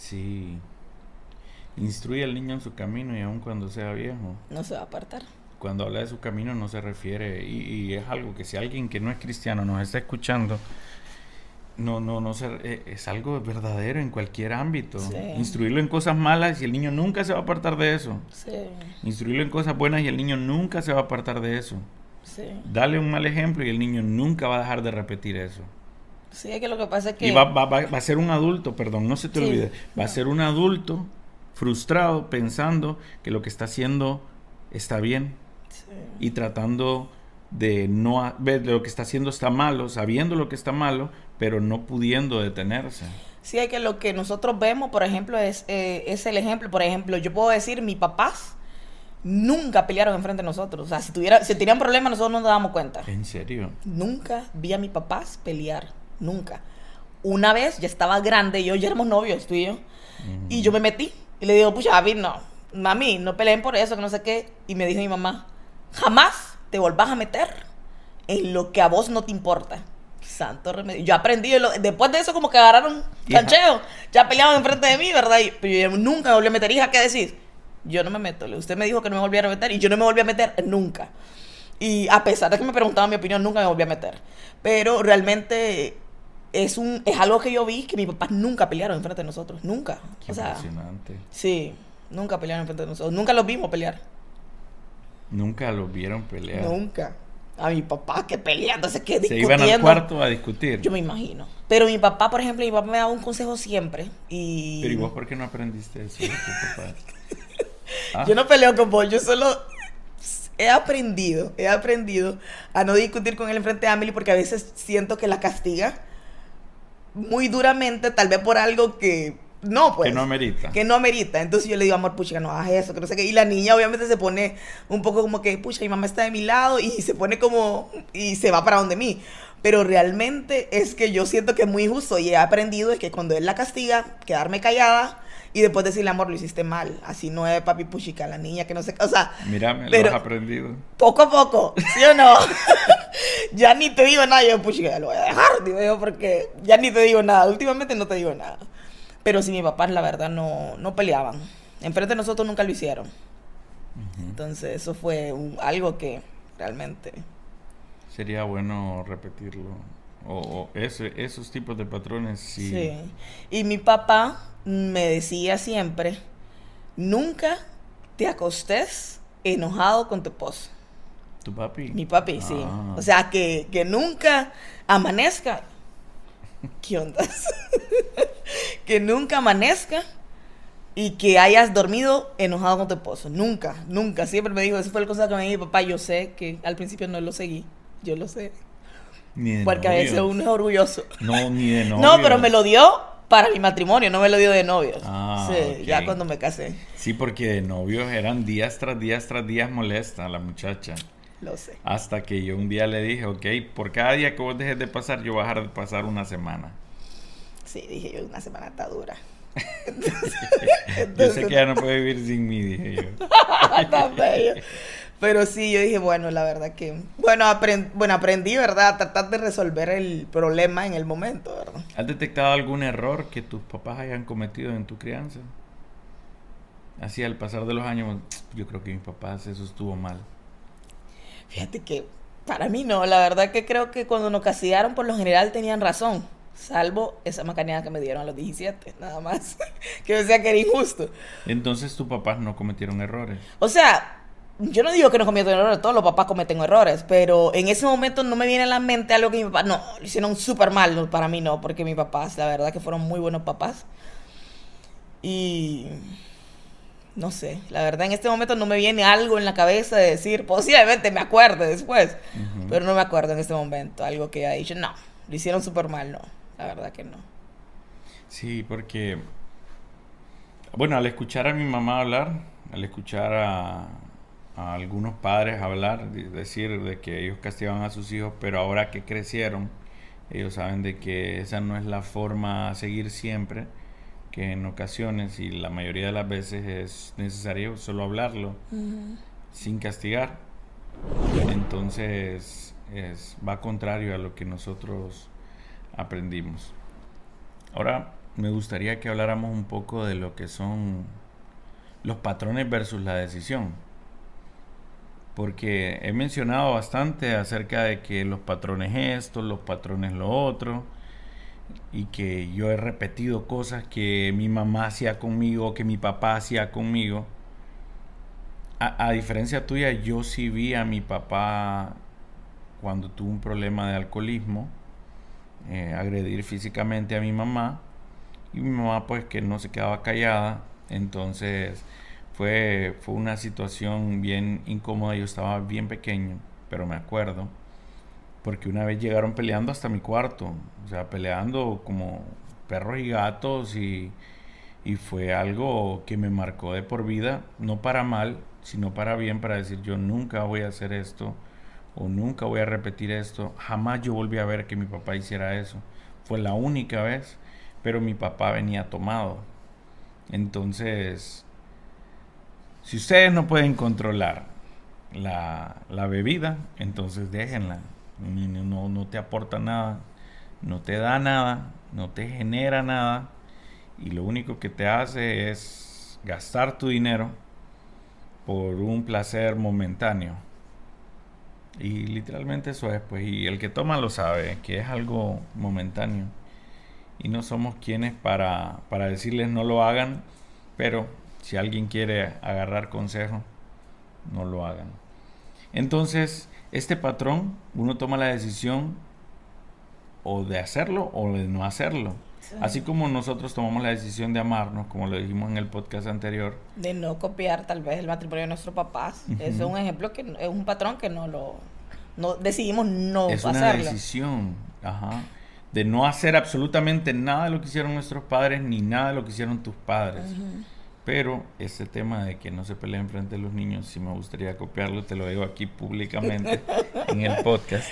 Sí. Instruye al niño en su camino y aun cuando sea viejo. No se va a apartar. Cuando habla de su camino no se refiere y, y es algo que si alguien que no es cristiano nos está escuchando, no, no, no se, eh, es algo verdadero en cualquier ámbito. Sí. Instruirlo en cosas malas y el niño nunca se va a apartar de eso. Sí, Instruirlo en cosas buenas y el niño nunca se va a apartar de eso. sí. Dale un mal ejemplo y el niño nunca va a dejar de repetir eso. Sí, es que lo que pasa es que... Y va, va- va- va a ser un adulto, perdón, no se te Sí. olvide. Va a ser un adulto frustrado pensando que lo que está haciendo está bien Sí. y tratando de no ver lo que está haciendo está malo, sabiendo lo que está malo, pero no pudiendo detenerse. Sí, es que lo que nosotros vemos, por ejemplo, es, eh, es el ejemplo. Por ejemplo, yo puedo decir, mis papás nunca pelearon enfrente de nosotros. O sea, si, tuviera, si tenían problemas, nosotros no nos dábamos cuenta. En serio. Nunca vi a mis papás pelear. Nunca. Una vez ya estaba grande, yo ya éramos novios, tú y yo. Y yo me metí. Y le digo, pucha, David, no. Mami, no peleen por eso, que no sé qué. Y me dijo mi mamá, jamás te volvás a meter en lo que a vos no te importa. Santo remedio. Yo aprendí, lo- después de eso como que agarraron cancheo. Ya peleaban enfrente de mí, ¿verdad? Y- pero yo nunca me volví a meter. Hija, ¿qué decís? Yo no me meto. Usted me dijo que no me volviera a meter y yo no me volví a meter nunca. Y a pesar de que me preguntaban mi opinión, nunca me volví a meter. Pero realmente es un es algo que yo vi que mis papás nunca pelearon enfrente de nosotros. Nunca. Qué o sea, impresionante. sí, nunca pelearon enfrente de nosotros. Nunca los vimos pelear. Nunca lo vieron pelear. Nunca. A mi papá que peleándose, que Se discutiendo. iban al cuarto a discutir. Yo me imagino. Pero mi papá, por ejemplo, mi papá me daba un consejo siempre. Y Pero ¿y vos por qué no aprendiste eso de tu papá? Ah, Yo no peleo con vos, yo solo he aprendido, he aprendido a no discutir con él enfrente de Amelie porque a veces siento que la castiga muy duramente, tal vez por algo que no, pues. que no amerita. que no amerita. Entonces yo le digo, amor, pucha, no hagas eso, que no sé qué. Y la niña obviamente se pone un poco como que, pucha, mi mamá está de mi lado y se pone como, y se va para donde mí. Pero realmente es que yo siento que es muy justo y he aprendido es que cuando él la castiga, quedarme callada y después decirle, amor, lo hiciste mal. Así no es papi puchica, la niña que no sé qué. O sea, Mírame, pero- lo has aprendido. poco a poco, ¿sí o no? ya ni te digo nada, yo, puchica, lo voy a dejar, digo yo, porque ya ni te digo nada. Últimamente no te digo nada. Pero sí, mis papás, la verdad, no, no peleaban. Enfrente de nosotros nunca lo hicieron. Entonces, eso fue un- algo que realmente. Sería bueno repetirlo. O, o ese- esos tipos de patrones sí. Sí. Y mi papá me decía siempre: nunca te acostes enojado con tu esposo. ¿Tu papi? Mi papi, sí. Ah. O sea, que, que nunca amanezca. ¿Qué onda? que nunca amanezca y que hayas dormido enojado con tu esposo. Nunca, nunca. Siempre me dijo, esa fue la cosa que me dijo mi papá. Yo sé que al principio no lo seguí. Yo lo sé. Ni de Porque a veces uno es orgulloso. No, ni de No, novios. pero me lo dio para mi matrimonio, no me lo dio de novios. Ah, sí, ya cuando me casé. Sí, porque de novios eran días tras días tras días molesta la muchacha. Lo sé. Hasta que yo un día le dije, ok, por cada día que vos dejes de pasar, yo voy a dejar de pasar una semana. Sí, dije yo, una semana está dura. Yo sé que ya no puede vivir sin mí, dije yo. Tan bello. Pero sí, yo dije, bueno, la verdad que. Bueno, aprend- bueno, aprendí, ¿verdad? A tratar de resolver el problema en el momento, ¿Has detectado algún error que tus papás hayan cometido en tu crianza? Así al pasar de los años, yo creo que mis papás eso estuvo mal. Fíjate que para mí no, la verdad que creo que cuando nos castigaron, por lo general tenían razón. Salvo esa macaneada que me dieron a los 17, nada más. que yo decía que era injusto. Entonces tus papás no cometieron errores. O sea, yo no digo que no cometan errores, todos los papás cometen errores, pero en ese momento no me viene a la mente algo que mi papá, no, lo hicieron súper mal, no, para mí no, porque mis papás, la verdad que fueron muy buenos papás. Y no sé, la verdad en este momento no me viene algo en la cabeza de decir, posiblemente me acuerde después, pero no me acuerdo en este momento, algo que haya dicho, no, lo hicieron súper mal, no, la verdad que no. Sí, porque Bueno, al escuchar a mi mamá hablar, al escuchar a, a algunos padres hablar, decir de que ellos castigaban a sus hijos, pero ahora que crecieron, ellos saben de que esa no es la forma a seguir siempre, que en ocasiones y la mayoría de las veces es necesario solo hablarlo sin castigar. Entonces es, va contrario a lo que nosotros aprendimos. Ahora me gustaría que habláramos un poco de lo que son los patrones versus la decisión porque he mencionado bastante acerca de que los patrones esto, los patrones lo otro, y que yo he repetido cosas que mi mamá hacía conmigo, que mi papá hacía conmigo. A, diferencia tuya, yo sí vi a mi papá cuando tuvo un problema de alcoholismo, eh, agredir físicamente a mi mamá, y mi mamá pues que no se quedaba callada, entonces fue, fue una situación bien incómoda, yo estaba bien pequeño, pero me acuerdo, porque una vez llegaron peleando hasta mi cuarto, o sea, peleando como perros y gatos y, y fue algo que me marcó de por vida, no para mal, sino para bien, para decir yo nunca voy a hacer esto o nunca voy a repetir esto. Jamás yo volví a ver que mi papá hiciera eso. Fue la única vez, pero mi papá venía tomado. Entonces, si ustedes no pueden controlar la, bebida, entonces déjenla. No, no te aporta nada, no te da nada, no te genera nada y lo único que te hace es gastar tu dinero por un placer momentáneo. Y literalmente eso es, pues, y el que toma lo sabe, que es algo momentáneo. Y no somos quienes para, para decirles no lo hagan, pero si alguien quiere agarrar consejo, no lo hagan. Entonces, este patrón, uno toma la decisión o de hacerlo o de no hacerlo. Así como nosotros tomamos la decisión de amarnos, como lo dijimos en el podcast anterior. De no copiar tal vez el matrimonio de nuestros papás. Es un ejemplo que es un patrón que no lo no decidimos no es una decisión, ajá, de no hacer absolutamente nada de lo que hicieron nuestros padres ni nada de lo que hicieron tus padres. Pero ese tema de que no se peleen frente a los niños, si me gustaría copiarlo, te lo digo aquí públicamente en el podcast.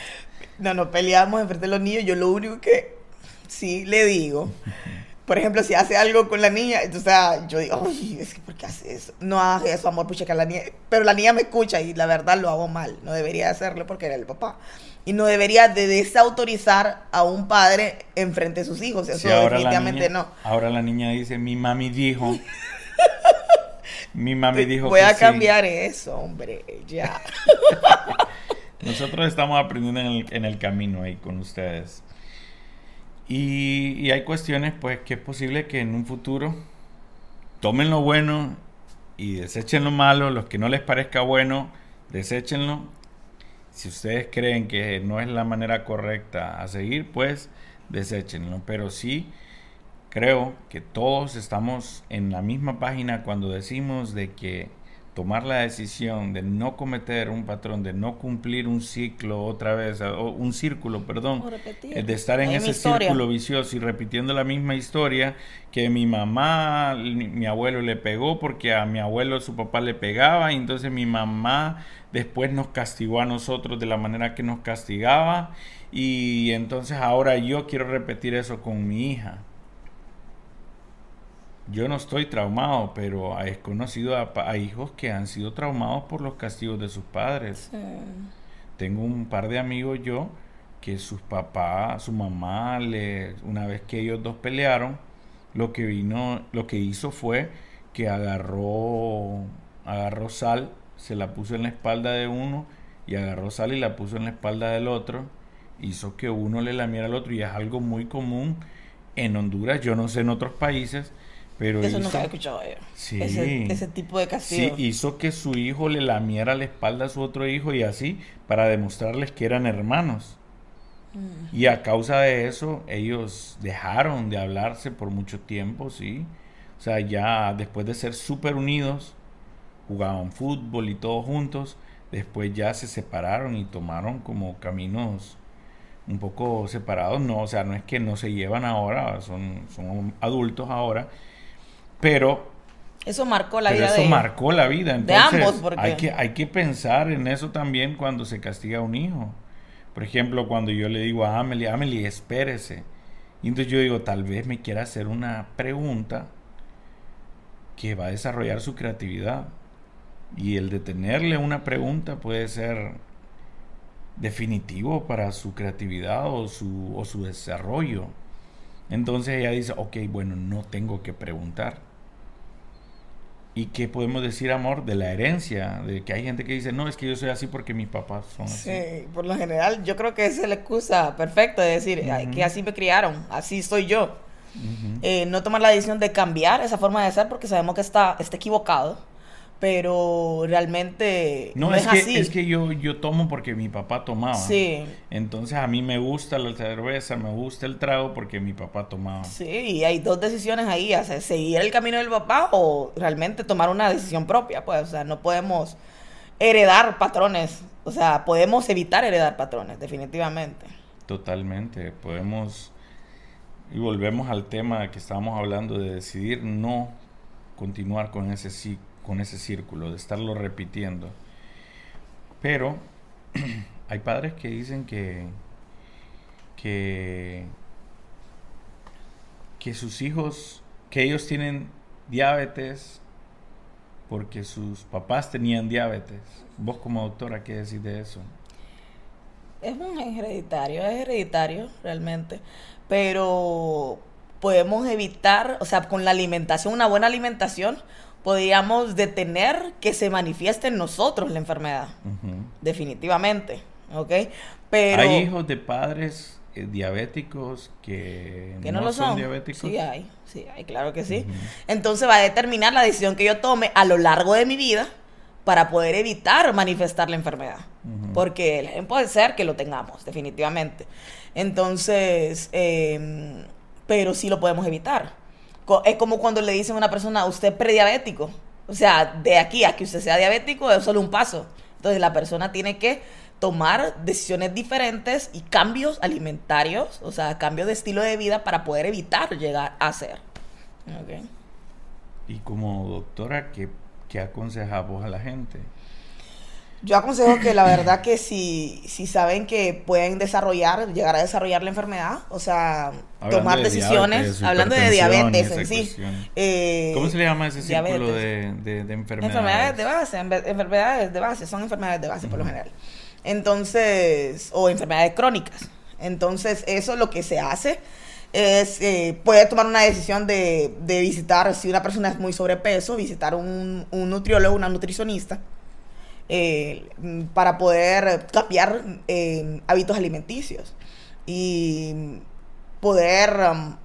No, no peleamos frente de los niños. Yo lo único que sí le digo, por ejemplo, si hace algo con la niña, entonces yo digo, uy, es que ¿por qué hace eso? No hace eso, amor, pucha, que la niña. Pero la niña me escucha y la verdad lo hago mal. No debería hacerlo porque era el papá. Y no debería de desautorizar a un padre enfrente de sus hijos. Eso definitivamente no. Ahora la niña dice, mi mami dijo. Mi mami dijo Voy a cambiar eso, hombre, ya. Nosotros estamos aprendiendo en el, camino ahí con ustedes. Y, hay cuestiones, pues, que es posible que en un futuro tomen lo bueno y desechen lo malo. Los que no les parezca bueno, deséchenlo. Si ustedes creen que no es la manera correcta a seguir, pues deséchenlo. Pero sí Creo que todos estamos en la misma página cuando decimos de que tomar la decisión de no cometer un patrón, de no cumplir un ciclo otra vez, o un círculo, perdón, eh, de estar en ese círculo vicioso y repitiendo la misma historia que mi mamá, mi abuelo le pegó porque a mi abuelo su papá le pegaba y entonces mi mamá después nos castigó a nosotros de la manera que nos castigaba y entonces ahora yo quiero repetir eso con mi hija yo no estoy traumado, pero he conocido a, hijos que han sido traumados por los castigos de sus padres. Tengo un par de amigos yo que sus papás, su mamá, le, una vez que ellos dos pelearon, lo que vino, lo que hizo fue que agarró, agarró sal, se la puso en la espalda de uno y agarró sal y la puso en la espalda del otro, hizo que uno le lamiera al otro y es algo muy común en Honduras, yo no sé en otros países, pero Eso nunca he escuchado yo. Sí, ese, tipo de castigo. Sí, hizo que su hijo le lamiera la espalda a su otro hijo y así, para demostrarles que eran hermanos. Mm. Y a causa de eso, ellos dejaron de hablarse por mucho tiempo, sí. O sea, ya después de ser súper unidos, jugaban fútbol y todos juntos, después ya se separaron y tomaron como caminos un poco separados. No, o sea, no es que no se llevan ahora, son, son adultos ahora pero Eso marcó la Pero vida eso de, marcó la vida. de Entonces, ambos, porque- hay, que, hay que pensar en eso también cuando se castiga a un hijo. Por ejemplo, cuando yo le digo a Amelie, Amelie, espérese. Y entonces yo digo, tal vez me quiera hacer una pregunta que va a desarrollar su creatividad. Y el de tenerle una pregunta puede ser definitivo para su creatividad o su, o su desarrollo. Entonces ella dice, ok, bueno, no tengo que preguntar. ¿Y qué podemos decir, amor, de la herencia? De que hay gente que dice, no, es que yo soy así porque mis papás son así. Sí, por lo general yo creo que esa es la excusa perfecta de decir "Ay, Ujú. que así me criaron, así soy yo. Ujú. Eh, no tomar la decisión de cambiar esa forma de ser porque sabemos que está, está equivocado, pero realmente No, no, es, es, que, así. es que yo, yo tomo porque mi papá tomaba. Sí, Entonces a mí me gusta la cerveza, me gusta el trago porque mi papá tomaba. sí, y hay dos decisiones ahí, o sea, seguir el camino del papá o realmente tomar una decisión propia, pues, o sea, no podemos heredar patrones, o sea, podemos evitar heredar patrones, definitivamente. Totalmente. Podemos. Y volvemos al tema que estábamos hablando de decidir no continuar con ese, ci- con ese círculo, de estarlo repitiendo. Pero hay padres que dicen que. que. que sus hijos. que ellos tienen diabetes porque sus papás tenían diabetes. Vos como doctora, ¿qué decís de eso? Es un hereditario, es hereditario realmente, pero podemos evitar, o sea, con la alimentación, una buena alimentación, podríamos detener que se manifieste en nosotros la enfermedad, definitivamente, ¿ok? Pero Hay hijos de padres eh, diabéticos que, que no, lo son. diabéticos. Sí hay, sí hay, claro que sí. Entonces va a determinar la decisión que yo tome a lo largo de mi vida para poder evitar manifestar la enfermedad. Ujú. Porque el gen puede ser que lo tengamos, definitivamente. Entonces, eh, pero sí lo podemos evitar. Es como cuando le dicen a una persona, usted es prediabético. O sea, de aquí a que usted sea diabético es solo un paso. Entonces la persona tiene que tomar decisiones diferentes y cambios alimentarios, o sea, cambios de estilo de vida para poder evitar llegar a ser. Ok. Y como doctora, ¿qué, qué aconsejas vos a la gente? Yo aconsejo que la verdad que si, si saben que pueden desarrollar, llegar a desarrollar la enfermedad, o sea, Hablando tomar de decisiones, diabetes, hablando de diabetes en sí. eh, ¿Cómo se le llama ese círculo de, de, de enfermedades? Enfermedades de base, enfermedades de base, son enfermedades de base por lo general. Entonces, o enfermedades crónicas. Entonces, eso lo que se hace es, eh, puede tomar una decisión de, de visitar, si una persona es muy sobrepeso, visitar un, un nutriólogo, una nutricionista, eh, para poder cambiar eh, hábitos alimenticios y poder um,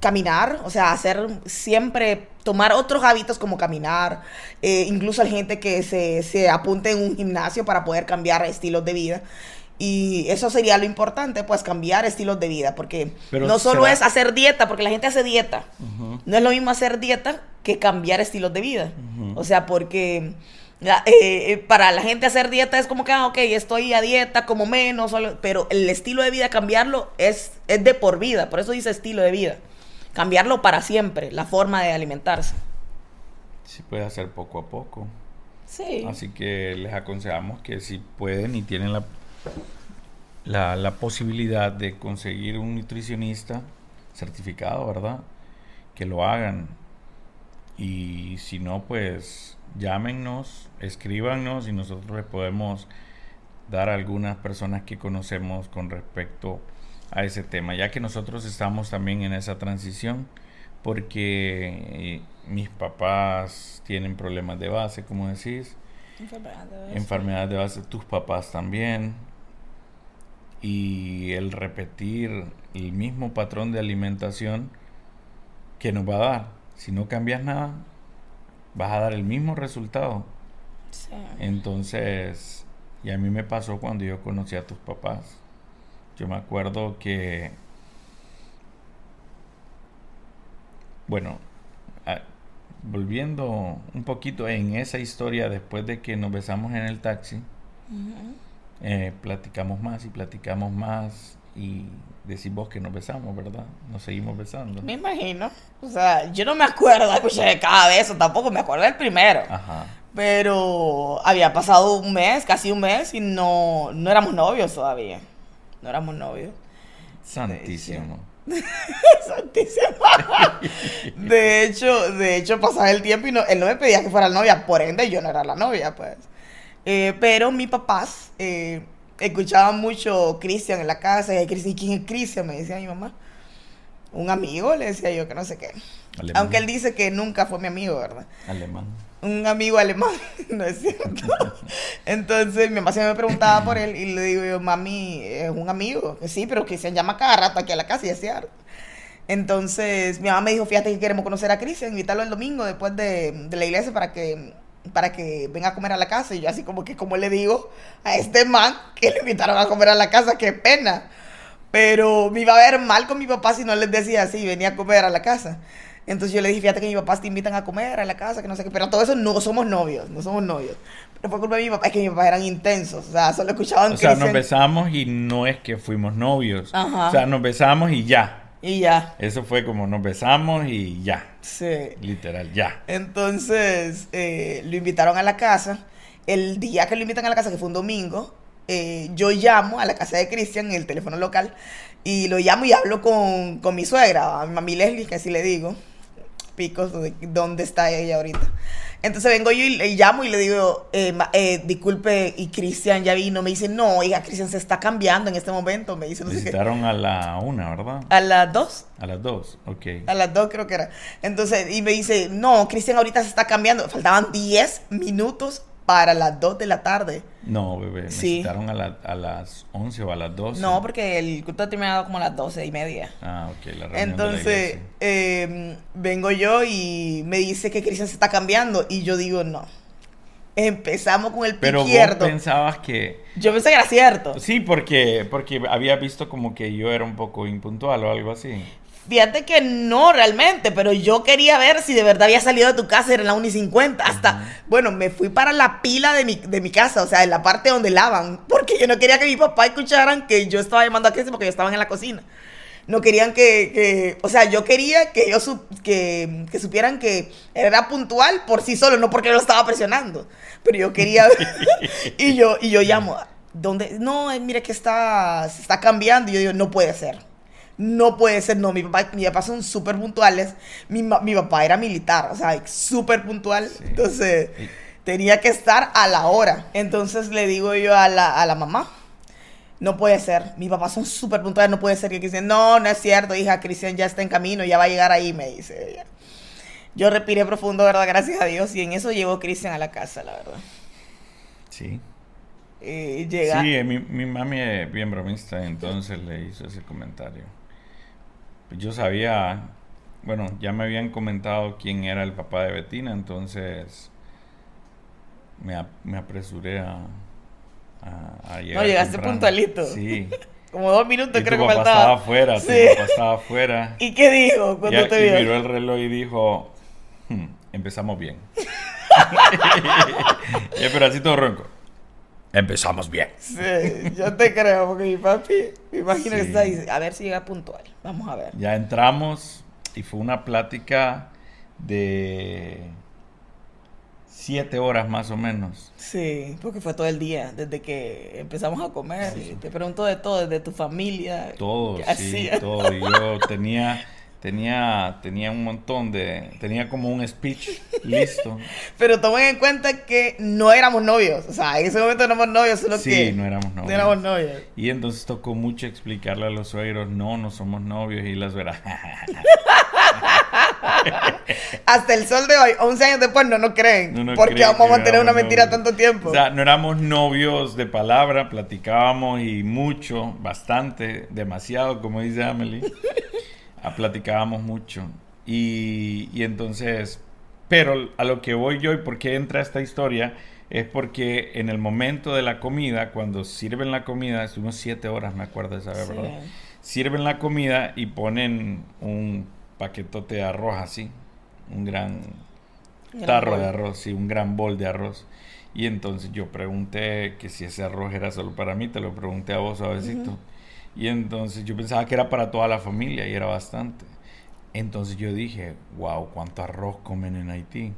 caminar, o sea, hacer siempre, tomar otros hábitos como caminar, eh, incluso hay gente que se, se apunte en un gimnasio para poder cambiar estilos de vida. Y eso sería lo importante, pues cambiar estilos de vida, porque Pero no solo será- es hacer dieta, porque la gente hace dieta. No es lo mismo hacer dieta que cambiar estilos de vida. O sea, porque eh, eh, para la gente hacer dieta es como que, ah, ok, estoy a dieta, como menos, solo- pero el estilo de vida cambiarlo es, es de por vida, por eso dice estilo de vida. Cambiarlo para siempre, la forma de alimentarse. Se puede hacer poco a poco. Sí. Así que les aconsejamos que si pueden y tienen la, la, la posibilidad de conseguir un nutricionista certificado, ¿verdad? Que lo hagan. Y si no, pues llámenos, escríbanos y nosotros les podemos dar a algunas personas que conocemos con respecto a ese tema, ya que nosotros estamos también en esa transición porque eh, mis papás tienen problemas de base, como decís, enfermedades de base, tus papás también, y el repetir el mismo patrón de alimentación que nos va a dar, si no cambias nada, vas a dar el mismo resultado. Sí. Entonces, y a mí me pasó cuando yo conocí a tus papás. Yo me acuerdo que, bueno, a- volviendo un poquito en esa historia, después de que nos besamos en el taxi, eh, platicamos más y platicamos más y decís vos que nos besamos, ¿verdad? Nos seguimos besando. Me imagino. O sea, yo no me acuerdo de cada beso, tampoco me acuerdo del primero. Ajá. Pero había pasado un mes, casi un mes, y no, no éramos novios todavía. No éramos novios. Santísimo. Santísimo. De hecho, de hecho, pasaba el tiempo y no, él no me pedía que fuera la novia, por ende yo no era la novia, pues. Eh, pero mis papás eh, escuchaban mucho Cristian en la casa, y Cristian, ¿quién es Cristian? Me decía mi mamá. Un amigo, le decía yo que no sé qué. Alemán. Aunque él dice que nunca fue mi amigo, ¿verdad? Alemán. un amigo alemán, no es cierto. Entonces mi mamá siempre me preguntaba por él y le digo yo, mami, es un amigo, que sí, pero que se llama cada rato aquí a la casa y es cierto. Entonces mi mamá me dijo, fíjate que queremos conocer a Cristian, invitarlo el domingo después de, de la iglesia para que para que venga a comer a la casa y yo así como que como le digo a este man que le invitaron a comer a la casa, qué pena. Pero me iba a ver mal con mi papá si no les decía así, venía a comer a la casa. Entonces yo le dije, fíjate que mis papás te invitan a comer a la casa, que no sé qué, pero todo eso no somos novios, no somos novios. Pero fue culpa de mi papá, es que mis papás eran intensos, o sea, solo escuchaban O sea, nos besamos y no es que fuimos novios. Ajá. O sea, nos besamos y ya. y ya. Eso fue como nos besamos y ya. Sí. Literal, ya. Entonces eh, lo invitaron a la casa. El día que lo invitan a la casa, que fue un domingo, eh, yo llamo a la casa de Cristian en el teléfono local y lo llamo y hablo con, con mi suegra, a mi mami Leslie, que así le digo. Picos, ¿dónde, dónde está ella ahorita? Entonces vengo yo y le llamo y le digo, eh, eh, disculpe, y Cristian ya vino. Me dice, no, oiga, Cristian se está cambiando en este momento. Me dice, no sé qué. Visitaron a la una, ¿verdad? A las dos. A las dos, ok. A las dos creo que era. Entonces, y me dice, no, Cristian ahorita se está cambiando. Faltaban 10 minutos para las 2 de la tarde. No, bebé, me Sí. citaron a, la- a las 11 o a las 12. No, porque el culto ha terminado como a las 12 y media. Ah, ok, la reunión de la Entonces, eh, vengo yo y me dice que Cristian se está cambiando. Y yo digo, no. Empezamos con el pie Pero vos izquierdo. pensabas que... Yo pensé que era cierto. Sí, porque, porque había visto como que yo era un poco impuntual o algo así. Fíjate que no realmente, pero yo quería ver si de verdad había salido de tu casa, era en la 1 y 50. Hasta, bueno, me fui para la pila de mi, de mi casa, o sea, en la parte donde lavan, porque yo no quería que mi papá escucharan que yo estaba llamando a Cristian porque yo estaba en la cocina. No querían que, que- o sea, yo quería que ellos sup- que, que supieran que era puntual por sí solo, no porque yo lo estaba presionando. Pero yo quería y yo y yo llamo, ¿dónde? No, eh, mire que está se está cambiando y yo digo, no puede ser. No puede ser, no, mi papá, mi papá son súper puntuales. Mi, mi papá era militar, o sea, súper puntual. Sí. Entonces, tenía que estar a la hora. Entonces le digo yo a la, a la mamá, no puede ser. Mi papá son súper puntuales, no puede ser que Cristian, no, no es cierto, hija, Cristian ya está en camino, ya va a llegar ahí, me dice ella. Yo respiré profundo, ¿verdad? Gracias a Dios. Y en eso llegó Cristian a la casa, la verdad. Sí. Y llega. Sí, eh, mi, mi mami es bien bromista, entonces le hizo ese comentario. Pues Yo sabía, bueno, ya me habían comentado quién era el papá de Betina, entonces me, me apresuré a, a, a llegar. llegaste temprano. puntualito. Sí. Como dos minutos Y creo tu que papá faltaba. estaba afuera, tu Sí. papá estaba afuera. ¿Y qué dijo cuando te y vio? miró el reloj y dijo, "Hmm, empezamos bien. Eh, pero así todo ronco. Empezamos bien. Sí, yo te creo, porque mi papi, me imagino que está ahí. A ver si llega puntual. Vamos a ver. Ya entramos y fue una plática de siete horas más o menos. Sí, porque fue todo el día, desde que empezamos a comer. Sí. te pregunto de todo, desde tu familia. Todo, sí, todo. Y yo tenía, tenía, tenía un montón de, tenía como un speech listo. Pero tomen en cuenta que no éramos novios. O sea, en ese momento no éramos novios, solo Sí, que no éramos no novios. éramos novios. Y entonces tocó mucho explicarle a los suegros, no, no somos novios. Y las verás, Hasta el sol de hoy, 11 años después, no nos creen. No nos porque vamos a mantener una mentira novios. tanto tiempo. O sea, no éramos novios de palabra, platicábamos y mucho, bastante, demasiado, como dice Amelie. Platicábamos mucho. Y, y entonces, pero a lo que voy yo y por qué entra esta historia es porque en el momento de la comida, cuando sirven la comida, estuvimos siete horas, me acuerdo de esa vez, Sí. ¿verdad? Sirven la comida y ponen un paquetote de arroz así, un gran tarro bol. de arroz, sí, un gran bol de arroz. Y entonces yo pregunté que si ese arroz era solo para mí, te lo pregunté a vos suavecito. Y entonces yo pensaba que era para toda la familia y era bastante. Entonces yo dije, wow, cuánto arroz comen en Haití.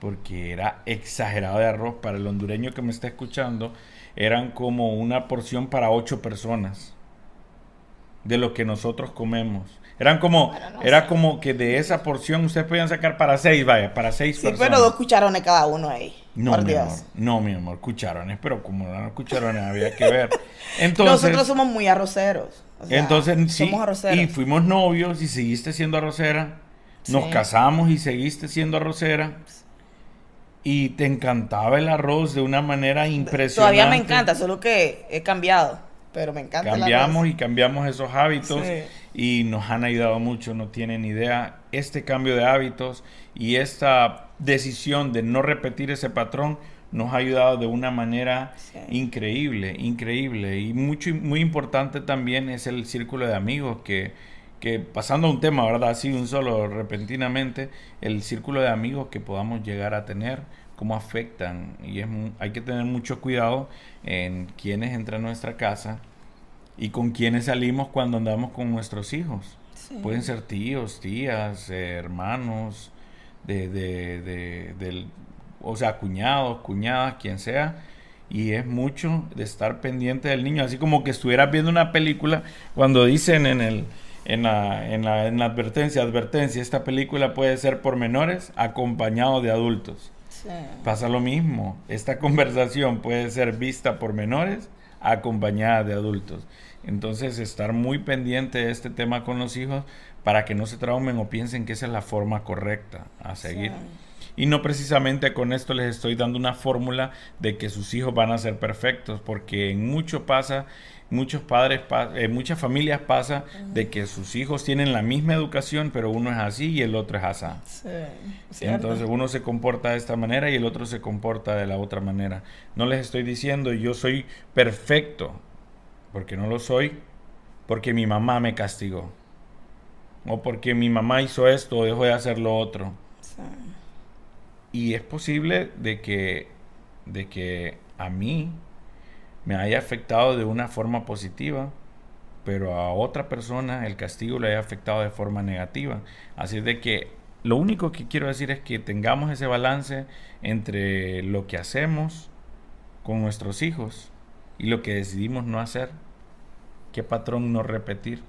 Porque era exagerado de arroz. Para el hondureño que me está escuchando, eran como una porción para ocho personas de lo que nosotros comemos. Eran como, era como que de esa porción ustedes podían sacar para seis, vaya, para seis sí, pero dos cucharones cada uno ahí. No, mi amor, no, mi amor, cucharones, pero como no eran cucharones había que ver. Entonces, Nosotros somos muy arroceros. entonces, sí, y fuimos novios y seguiste siendo arrocera. Nos casamos y seguiste siendo arrocera. Y te encantaba el arroz de una manera impresionante. Todavía me encanta, solo que he cambiado. Pero me encanta. Cambiamos y cambiamos esos hábitos y nos han ayudado mucho, no tienen idea. Este cambio de hábitos y esta decisión de no repetir ese patrón nos ha ayudado de una manera increíble, increíble. Y mucho, muy importante también es el círculo de amigos que, que pasando a un tema, ¿verdad? Así un solo repentinamente, el círculo de amigos que podamos llegar a tener, cómo afectan. Y es, hay que tener mucho cuidado en quienes entran a nuestra casa y con quienes salimos cuando andamos con nuestros hijos. Pueden ser tíos, tías, hermanos, de, de, de, del, o sea, cuñados, cuñadas, quien sea. Y es mucho de estar pendiente del niño, así como que estuvieras viendo una película cuando dicen en el, en la, en la, en la advertencia, advertencia, esta película puede ser por menores acompañado de adultos. Pasa lo mismo. Esta conversación puede ser vista por menores acompañada de adultos. Entonces, estar muy pendiente de este tema con los hijos para que no se traumen o piensen que esa es la forma correcta a seguir. Y no precisamente con esto les estoy dando una fórmula de que sus hijos van a ser perfectos, porque en mucho pasa muchos padres, en muchas familias pasa de que sus hijos tienen la misma educación, pero uno es así y el otro es así. Sí, Entonces uno se comporta de esta manera y el otro se comporta de la otra manera. No les estoy diciendo yo soy perfecto, porque no lo soy, porque mi mamá me castigó. O porque mi mamá hizo esto o dejó de hacer lo otro. Y es posible de que, de que a mí me haya afectado de una forma positiva, pero a otra persona el castigo le haya afectado de forma negativa. Así de que lo único que quiero decir es que tengamos ese balance entre lo que hacemos con nuestros hijos y lo que decidimos no hacer, qué patrón no repetir.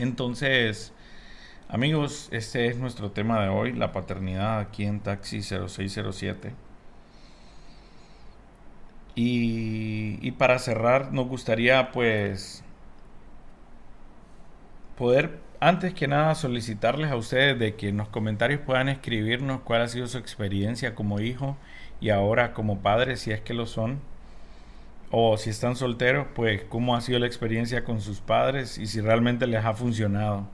Entonces, amigos, este es nuestro tema de hoy, la paternidad aquí en Taxi 0607. Y, para cerrar, nos gustaría pues poder antes que nada solicitarles a ustedes de que en los comentarios puedan escribirnos cuál ha sido su experiencia como hijo y ahora como padre, si es que lo son. O si están solteros, pues cómo ha sido la experiencia con sus padres y si realmente les ha funcionado.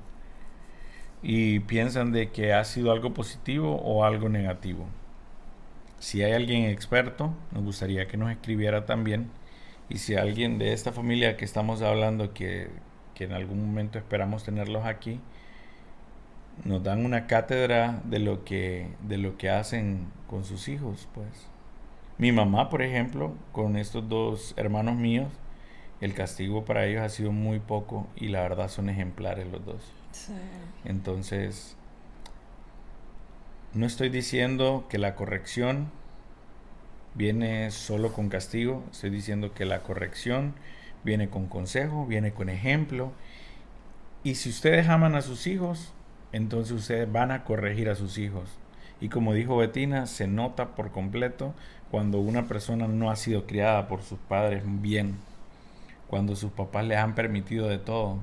Y piensan de que ha sido algo positivo o algo negativo. Si hay alguien experto, nos gustaría que nos escribiera también. Y si alguien de esta familia que estamos hablando, que, que en algún momento esperamos tenerlos aquí, nos dan una cátedra de lo que, de lo que hacen con sus hijos, pues. Mi mamá, por ejemplo, con estos dos hermanos míos, el castigo para ellos ha sido muy poco y la verdad son ejemplares los dos. Entonces, no estoy diciendo que la corrección viene solo con castigo, estoy diciendo que la corrección viene con consejo, viene con ejemplo. Y si ustedes aman a sus hijos, entonces ustedes van a corregir a sus hijos. Y como dijo Betina, se nota por completo cuando una persona no ha sido criada por sus padres bien, cuando sus papás les han permitido de todo.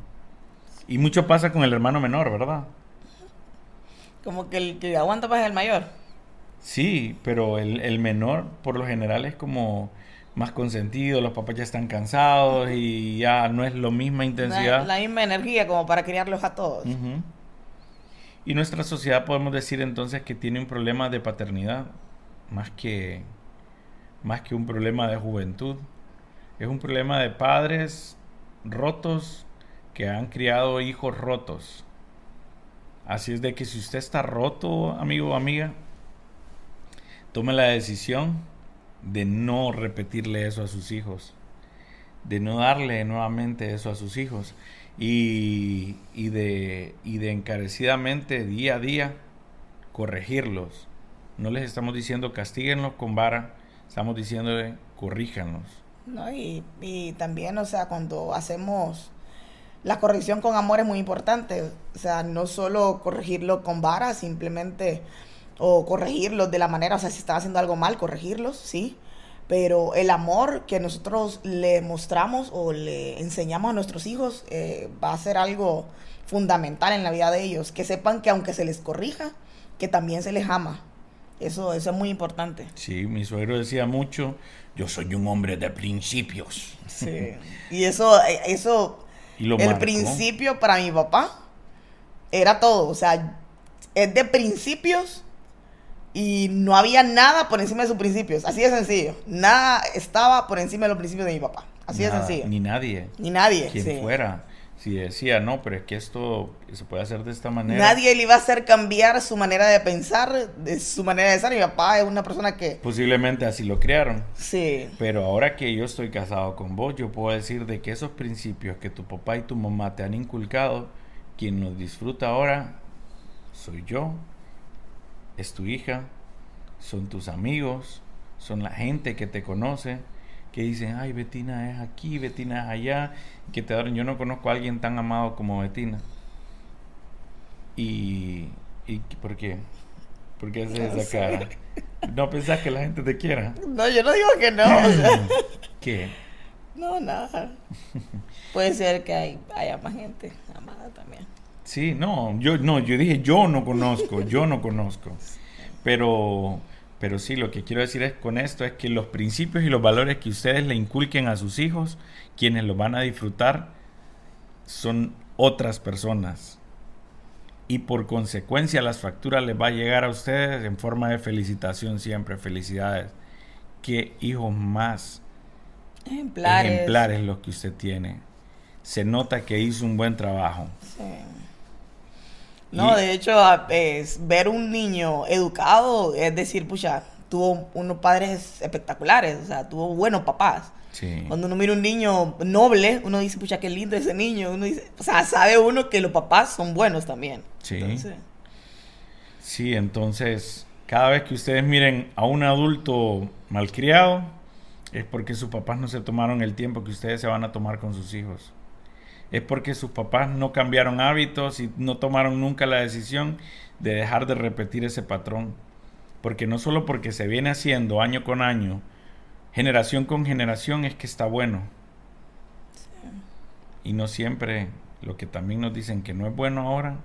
Y mucho pasa con el hermano menor, ¿verdad? Como que el que aguanta más es el mayor. Sí, pero el, menor por lo general es como más consentido, los papás ya están cansados y ya no es la misma intensidad. La, misma energía como para criarlos a todos. Y nuestra sociedad podemos decir entonces que tiene un problema de paternidad más que, más que un problema de juventud. Es un problema de padres rotos que han criado hijos rotos. Así es de que si usted está roto, amigo o amiga, tome la decisión de no repetirle eso a sus hijos. de no darle nuevamente eso a sus hijos y, y, de, y de encarecidamente día a día corregirlos. No les estamos diciendo castíguenlos con vara, estamos diciéndole corríjanlos. No, y, también, o sea, cuando hacemos la corrección con amor es muy importante. O sea, no solo corregirlo con vara, simplemente, o corregirlos de la manera, o sea, si están haciendo algo mal, corregirlos, sí. Pero el amor que nosotros le mostramos o le enseñamos a nuestros hijos eh, va a ser algo fundamental en la vida de ellos. Que sepan que aunque se les corrija, que también se les ama. Eso, eso es muy importante. Sí, mi suegro decía mucho, yo soy un hombre de principios. Sí. Y eso, eso, el principio para mi papá era todo. O sea, es de principios y no había nada por encima de sus principios. Así de sencillo. Nada estaba por encima de los principios de mi papá. Así de sencillo. Ni nadie. Ni nadie. Quien fuera. Si decía, no, pero es que esto se puede hacer de esta manera. Nadie le iba a hacer cambiar su manera de pensar, de su manera de ser. Mi papá es una persona que... Posiblemente así lo criaron. Sí. Pero ahora que yo estoy casado con vos, yo puedo decir de que esos principios que tu papá y tu mamá te han inculcado, quien los disfruta ahora soy yo es tu hija, son tus amigos, son la gente que te conoce, que dicen, ay, Betina es aquí, Betina es allá, que te adoran. Yo no conozco a alguien tan amado como Betina. Y, y ¿por qué? ¿Por qué haces esa cara? ¿No pensás que la gente te quiera? No, yo no digo que no. ¿Qué? No, nada. Puede ser que hay, haya más gente amada también. Sí, no, yo no, yo dije yo no conozco, yo no conozco. Pero pero sí, lo que quiero decir es con esto es que los principios y los valores que ustedes le inculquen a sus hijos, quienes los van a disfrutar son otras personas. Y por consecuencia las facturas les va a llegar a ustedes en forma de felicitación siempre, felicidades. Qué hijos más ejemplares, ejemplares los que usted tiene. Se nota que hizo un buen trabajo. Sí. No, de hecho, es, ver un niño educado es decir, pucha, tuvo unos padres espectaculares, o sea, tuvo buenos papás. Cuando uno mira un niño noble, uno dice, pucha, qué lindo ese niño. Uno dice, o sea, sabe uno que los papás son buenos también. Sí. Entonces, sí, entonces, cada vez que ustedes miren a un adulto malcriado, es porque sus papás no se tomaron el tiempo que ustedes se van a tomar con sus hijos es porque sus papás no cambiaron hábitos y no tomaron nunca la decisión de dejar de repetir ese patrón. Porque no solo porque se viene haciendo año con año, generación con generación, es que está bueno. Y no siempre lo que también nos dicen que no es bueno ahora,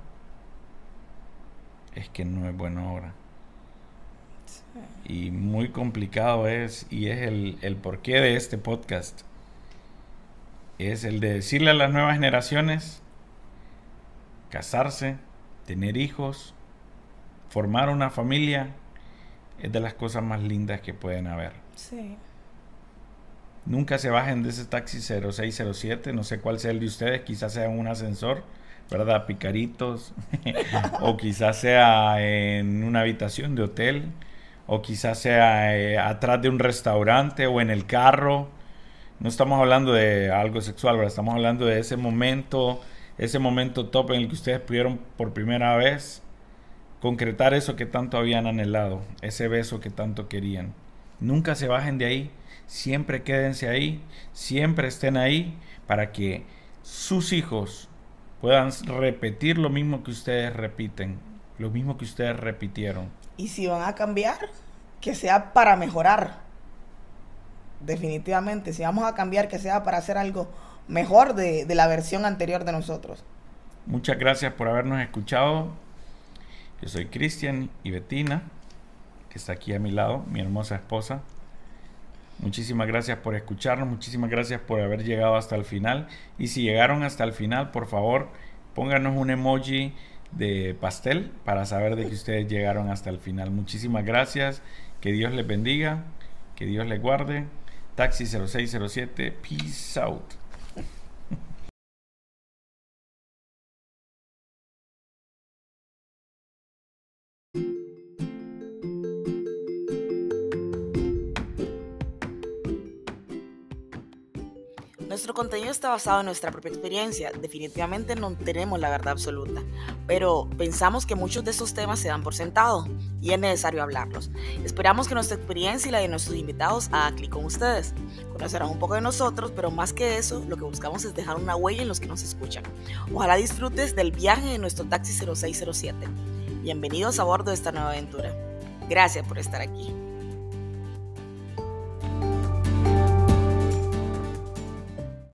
es que no es bueno ahora. Y muy complicado es, y es el, el porqué de este podcast es el de decirle a las nuevas generaciones, casarse, tener hijos, formar una familia, es de las cosas más lindas que pueden haber. Sí. Nunca se bajen de ese taxi 0607, no sé cuál sea el de ustedes, quizás sea un ascensor, ¿verdad? Picaritos, o quizás sea en una habitación de hotel, o quizás sea eh, atrás de un restaurante o en el carro no estamos hablando de algo sexual, ¿verdad? estamos hablando de ese momento, ese momento top en el que ustedes pudieron por primera vez concretar eso que tanto habían anhelado, ese beso que tanto querían. Nunca se bajen de ahí, siempre quédense ahí, siempre estén ahí para que sus hijos puedan repetir lo mismo que ustedes repiten, lo mismo que ustedes repitieron. Y si van a cambiar, que sea para mejorar definitivamente. Si vamos a cambiar, que sea para hacer algo mejor de, la versión anterior de nosotros. Muchas gracias por habernos escuchado. Yo soy Cristian y Betina, que está aquí a mi lado, mi hermosa esposa. Muchísimas gracias por escucharnos, muchísimas gracias por haber llegado hasta el final. Y si llegaron hasta el final, por favor, pónganos un emoji de pastel para saber de que ustedes llegaron hasta el final. Muchísimas gracias, que Dios les bendiga, que Dios les guarde. Taxi 0607, peace out. Nuestro contenido está basado en nuestra propia experiencia, definitivamente no tenemos la verdad absoluta, pero pensamos que muchos de estos temas se dan por sentado y es necesario hablarlos. Esperamos que nuestra experiencia y la de nuestros invitados haga clic con ustedes. Conocerán un poco de nosotros, pero más que eso, lo que buscamos es dejar una huella en los que nos escuchan. Ojalá disfrutes del viaje de nuestro taxi 0607. Bienvenidos a bordo de esta nueva aventura. Gracias por estar aquí.